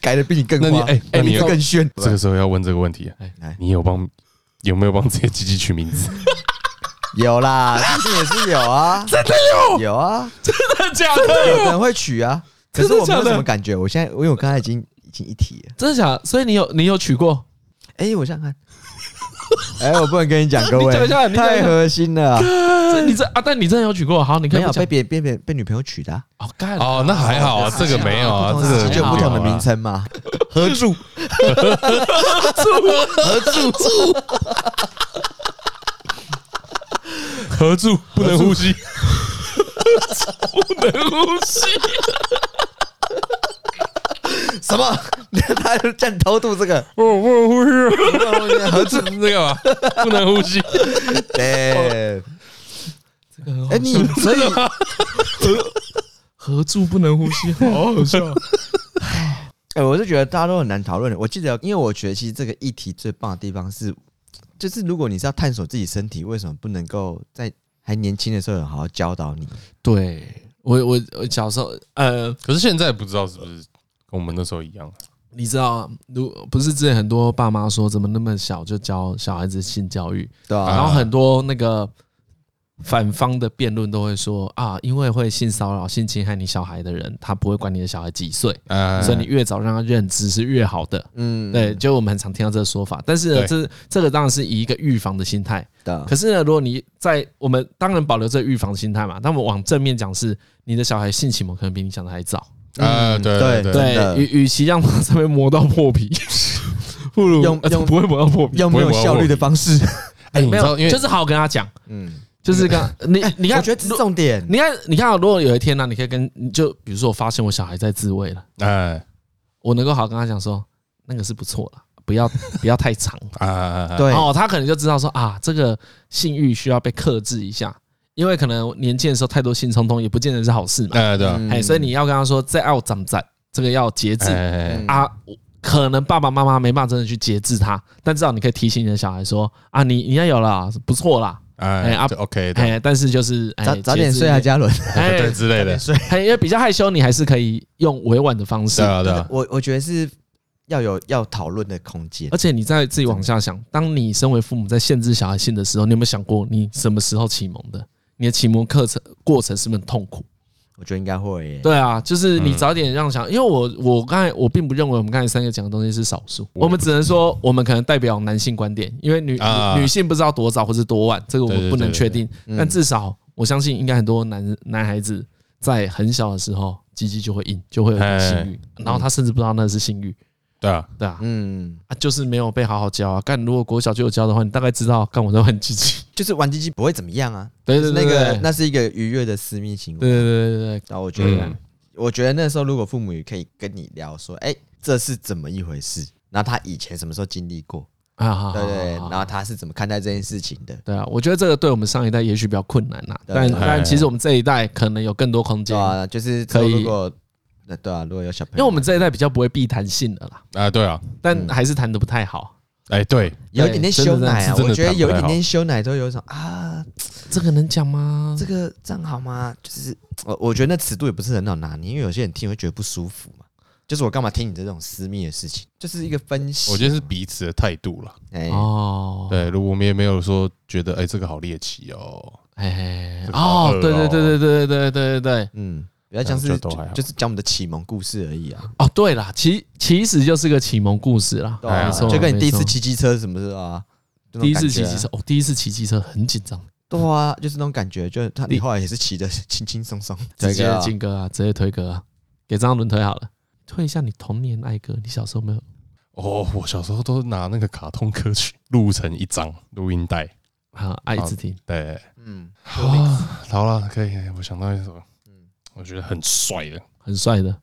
改的比你更快，哎，那你更炫。这个时候要问这个问题，哎，你有帮？有没有帮自己鸡鸡取名字？有啦，最近也是有啊，真的有，有啊，真的假的？有人会取啊，可是我没有什么感觉。我现在，因为我刚才已经已经一提了，真的假的？所以你有你有取过？哎，我想想看，哎，我不能跟你讲，各位，太核心了。你这啊，但你真的有娶过？好，你可有被别被别被女朋友娶的。哦，干哦，那还好啊，这个没有啊，这个就不同的名称嘛，合住。合住，合住，不能呼吸，不能呼吸。什么？他叫你偷渡这个？不不能呼吸，合住这个嘛？不能呼吸。对，这个哎，你所以合 合住不能呼吸，好好笑。哎，我是觉得大家都很难讨论的。我记得，因为我觉得其实这个议题最棒的地方是，就是如果你是要探索自己身体，为什么不能够在还年轻的时候好好教导你？对我，我我小时候，呃，可是现在不知道是不是跟我们那时候一样。你知道，如不是之前很多爸妈说，怎么那么小就教小孩子性教育？对啊，然后很多那个。反方的辩论都会说啊，因为会性骚扰、性侵害你小孩的人，他不会管你的小孩几岁，所以你越早让他认知是越好的。嗯，对，就我们很常听到这个说法。但是呢，这这个当然是以一个预防的心态。可是呢，如果你在我们当然保留这个预防心态嘛，但我们往正面讲，是你的小孩性启蒙可能比你想的还早。啊，对对对，与与其让他上面磨到破皮，不如用用不会磨到破皮，用没有效率的方式。哎，没有，就是好好跟他讲。嗯。就是刚 你你看，我觉得重点，你看你看，如果有一天呢，你可以跟就比如说，我发现我小孩在自慰了，哎，我能够好跟他讲说，那个是不错了，不要不要太长啊。对，哦，他可能就知道说啊，这个性欲需要被克制一下，因为可能年轻的时候太多性冲动也不见得是好事嘛。对对，哎，所以你要跟他说，在爱长在这个要节制啊。可能爸爸妈妈没办法真的去节制他，但至少你可以提醒你的小孩说啊，你你要有了，不错啦。哎啊，OK，哎，但是就是早早点睡啊，嘉伦，哎之类的，因为比较害羞，你还是可以用委婉的方式。对啊，对啊，我我觉得是要有要讨论的空间，而且你在自己往下想，当你身为父母在限制小孩性的时候，你有没有想过你什么时候启蒙的？你的启蒙课程过程是不是很痛苦？我觉得应该会耶。对啊，就是你早点让想，因为我我刚才我并不认为我们刚才三个讲的东西是少数，我们只能说我们可能代表男性观点，因为女女性不知道多早或是多晚，这个我们不能确定。但至少我相信，应该很多男男孩子在很小的时候，鸡鸡就会硬，就会有性欲，然后他甚至不知道那是性欲。对啊，对啊，嗯啊，就是没有被好好教啊。干，如果国小就有教的话，你大概知道，干我在玩鸡鸡，就是玩鸡鸡不会怎么样啊。对对对，那个那是一个愉悦的私密行为。对对对对对。然后我觉得，我觉得那时候如果父母也可以跟你聊说，哎，这是怎么一回事？然后他以前什么时候经历过啊？对对，然后他是怎么看待这件事情的？对啊，我觉得这个对我们上一代也许比较困难呐，但但其实我们这一代可能有更多空间啊，就是可以。那对啊，如果有小朋友，因为我们这一代比较不会避谈性的啦。啊，对啊，但还是谈的不太好。哎，对，有一点点羞奶啊，我觉得有一点点羞奶都有一种啊，这个能讲吗？这个这样好吗？就是我我觉得那尺度也不是很好拿捏，因为有些人听会觉得不舒服嘛。就是我干嘛听你这种私密的事情？就是一个分析。我觉得是彼此的态度了。哎哦，对，如果我们也没有说觉得哎这个好猎奇哦，哎哦，对对对对对对对对对对，嗯。比较像是就是讲我们的启蒙故事而已啊。哦，对啦，其其实就是个启蒙故事啦。没错，就跟你第一次骑机车什么的啊。第一次骑机车，哦，第一次骑机车很紧张。对啊，就是那种感觉，就是他你后来也是骑的轻轻松松。直接进歌啊，直接推歌啊，给张伦推好了。推一下你童年爱歌，你小时候没有？哦，我小时候都拿那个卡通歌曲录成一张录音带，啊，爱一直听。对，嗯，好了，可以，我想到一首。我觉得很帅的，很帅的，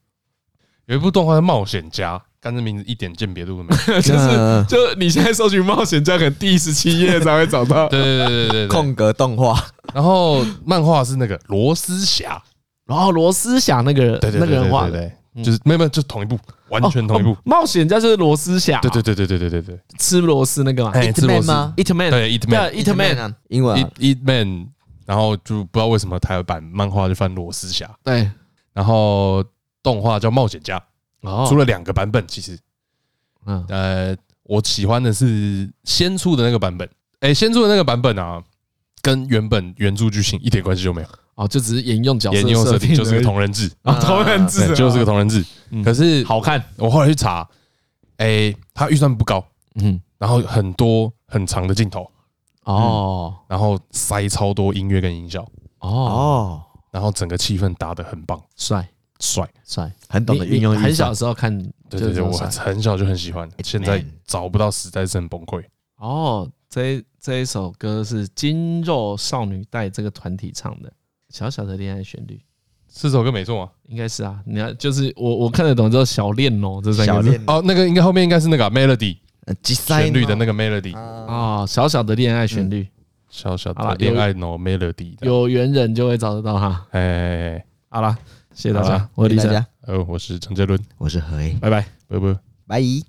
有一部动画叫《冒险家》，但这名字一点鉴别度都没有。就是，就你现在搜寻《冒险家》，可能第十七页才会找到。对对对对对，空格动画。然后漫画是那个罗斯侠，然后罗斯侠那个那个人画的，就是没有没有，就是同一部，完全同一部。冒险家就是罗斯侠。对对对对对对对对，吃螺丝那个嘛，Eat Man 吗？Eat Man，对，Eat Man，Eat Man，英文 Eat Man。然后就不知道为什么台湾版漫画就翻罗斯侠，对，然后动画叫冒险家，出了两个版本，其实，嗯。呃，我喜欢的是先出的那个版本，哎，先出的那个版本啊，跟原本原著剧情一点关系都没有，哦，就只是沿用角色沿用设定，就是个同人志。啊，同人志就是个同人志，可是好看，我后来去查，哎，他预算不高，嗯，然后很多很长的镜头。哦，然后塞超多音乐跟音效。哦，然后整个气氛打得很棒，帅。帅。帅，很懂得运用。很小的时候看，对对对，我很小就很喜欢，现在找不到，实在是很崩溃。哦，这这一首歌是金肉少女带这个团体唱的，《小小的恋爱旋律》，这首歌没错吗？应该是啊，你看，就是我我看得懂叫小恋哦，这三个字。哦，那个应该后面应该是那个 melody。旋律的那个 melody 啊，小小的恋爱旋律，小小的恋爱 no melody，有缘人就会找得到哈。哎，好了，谢谢大家，我是李佳，呃，我是陈杰伦，我是何 A，拜。拜，拜。拜，拜。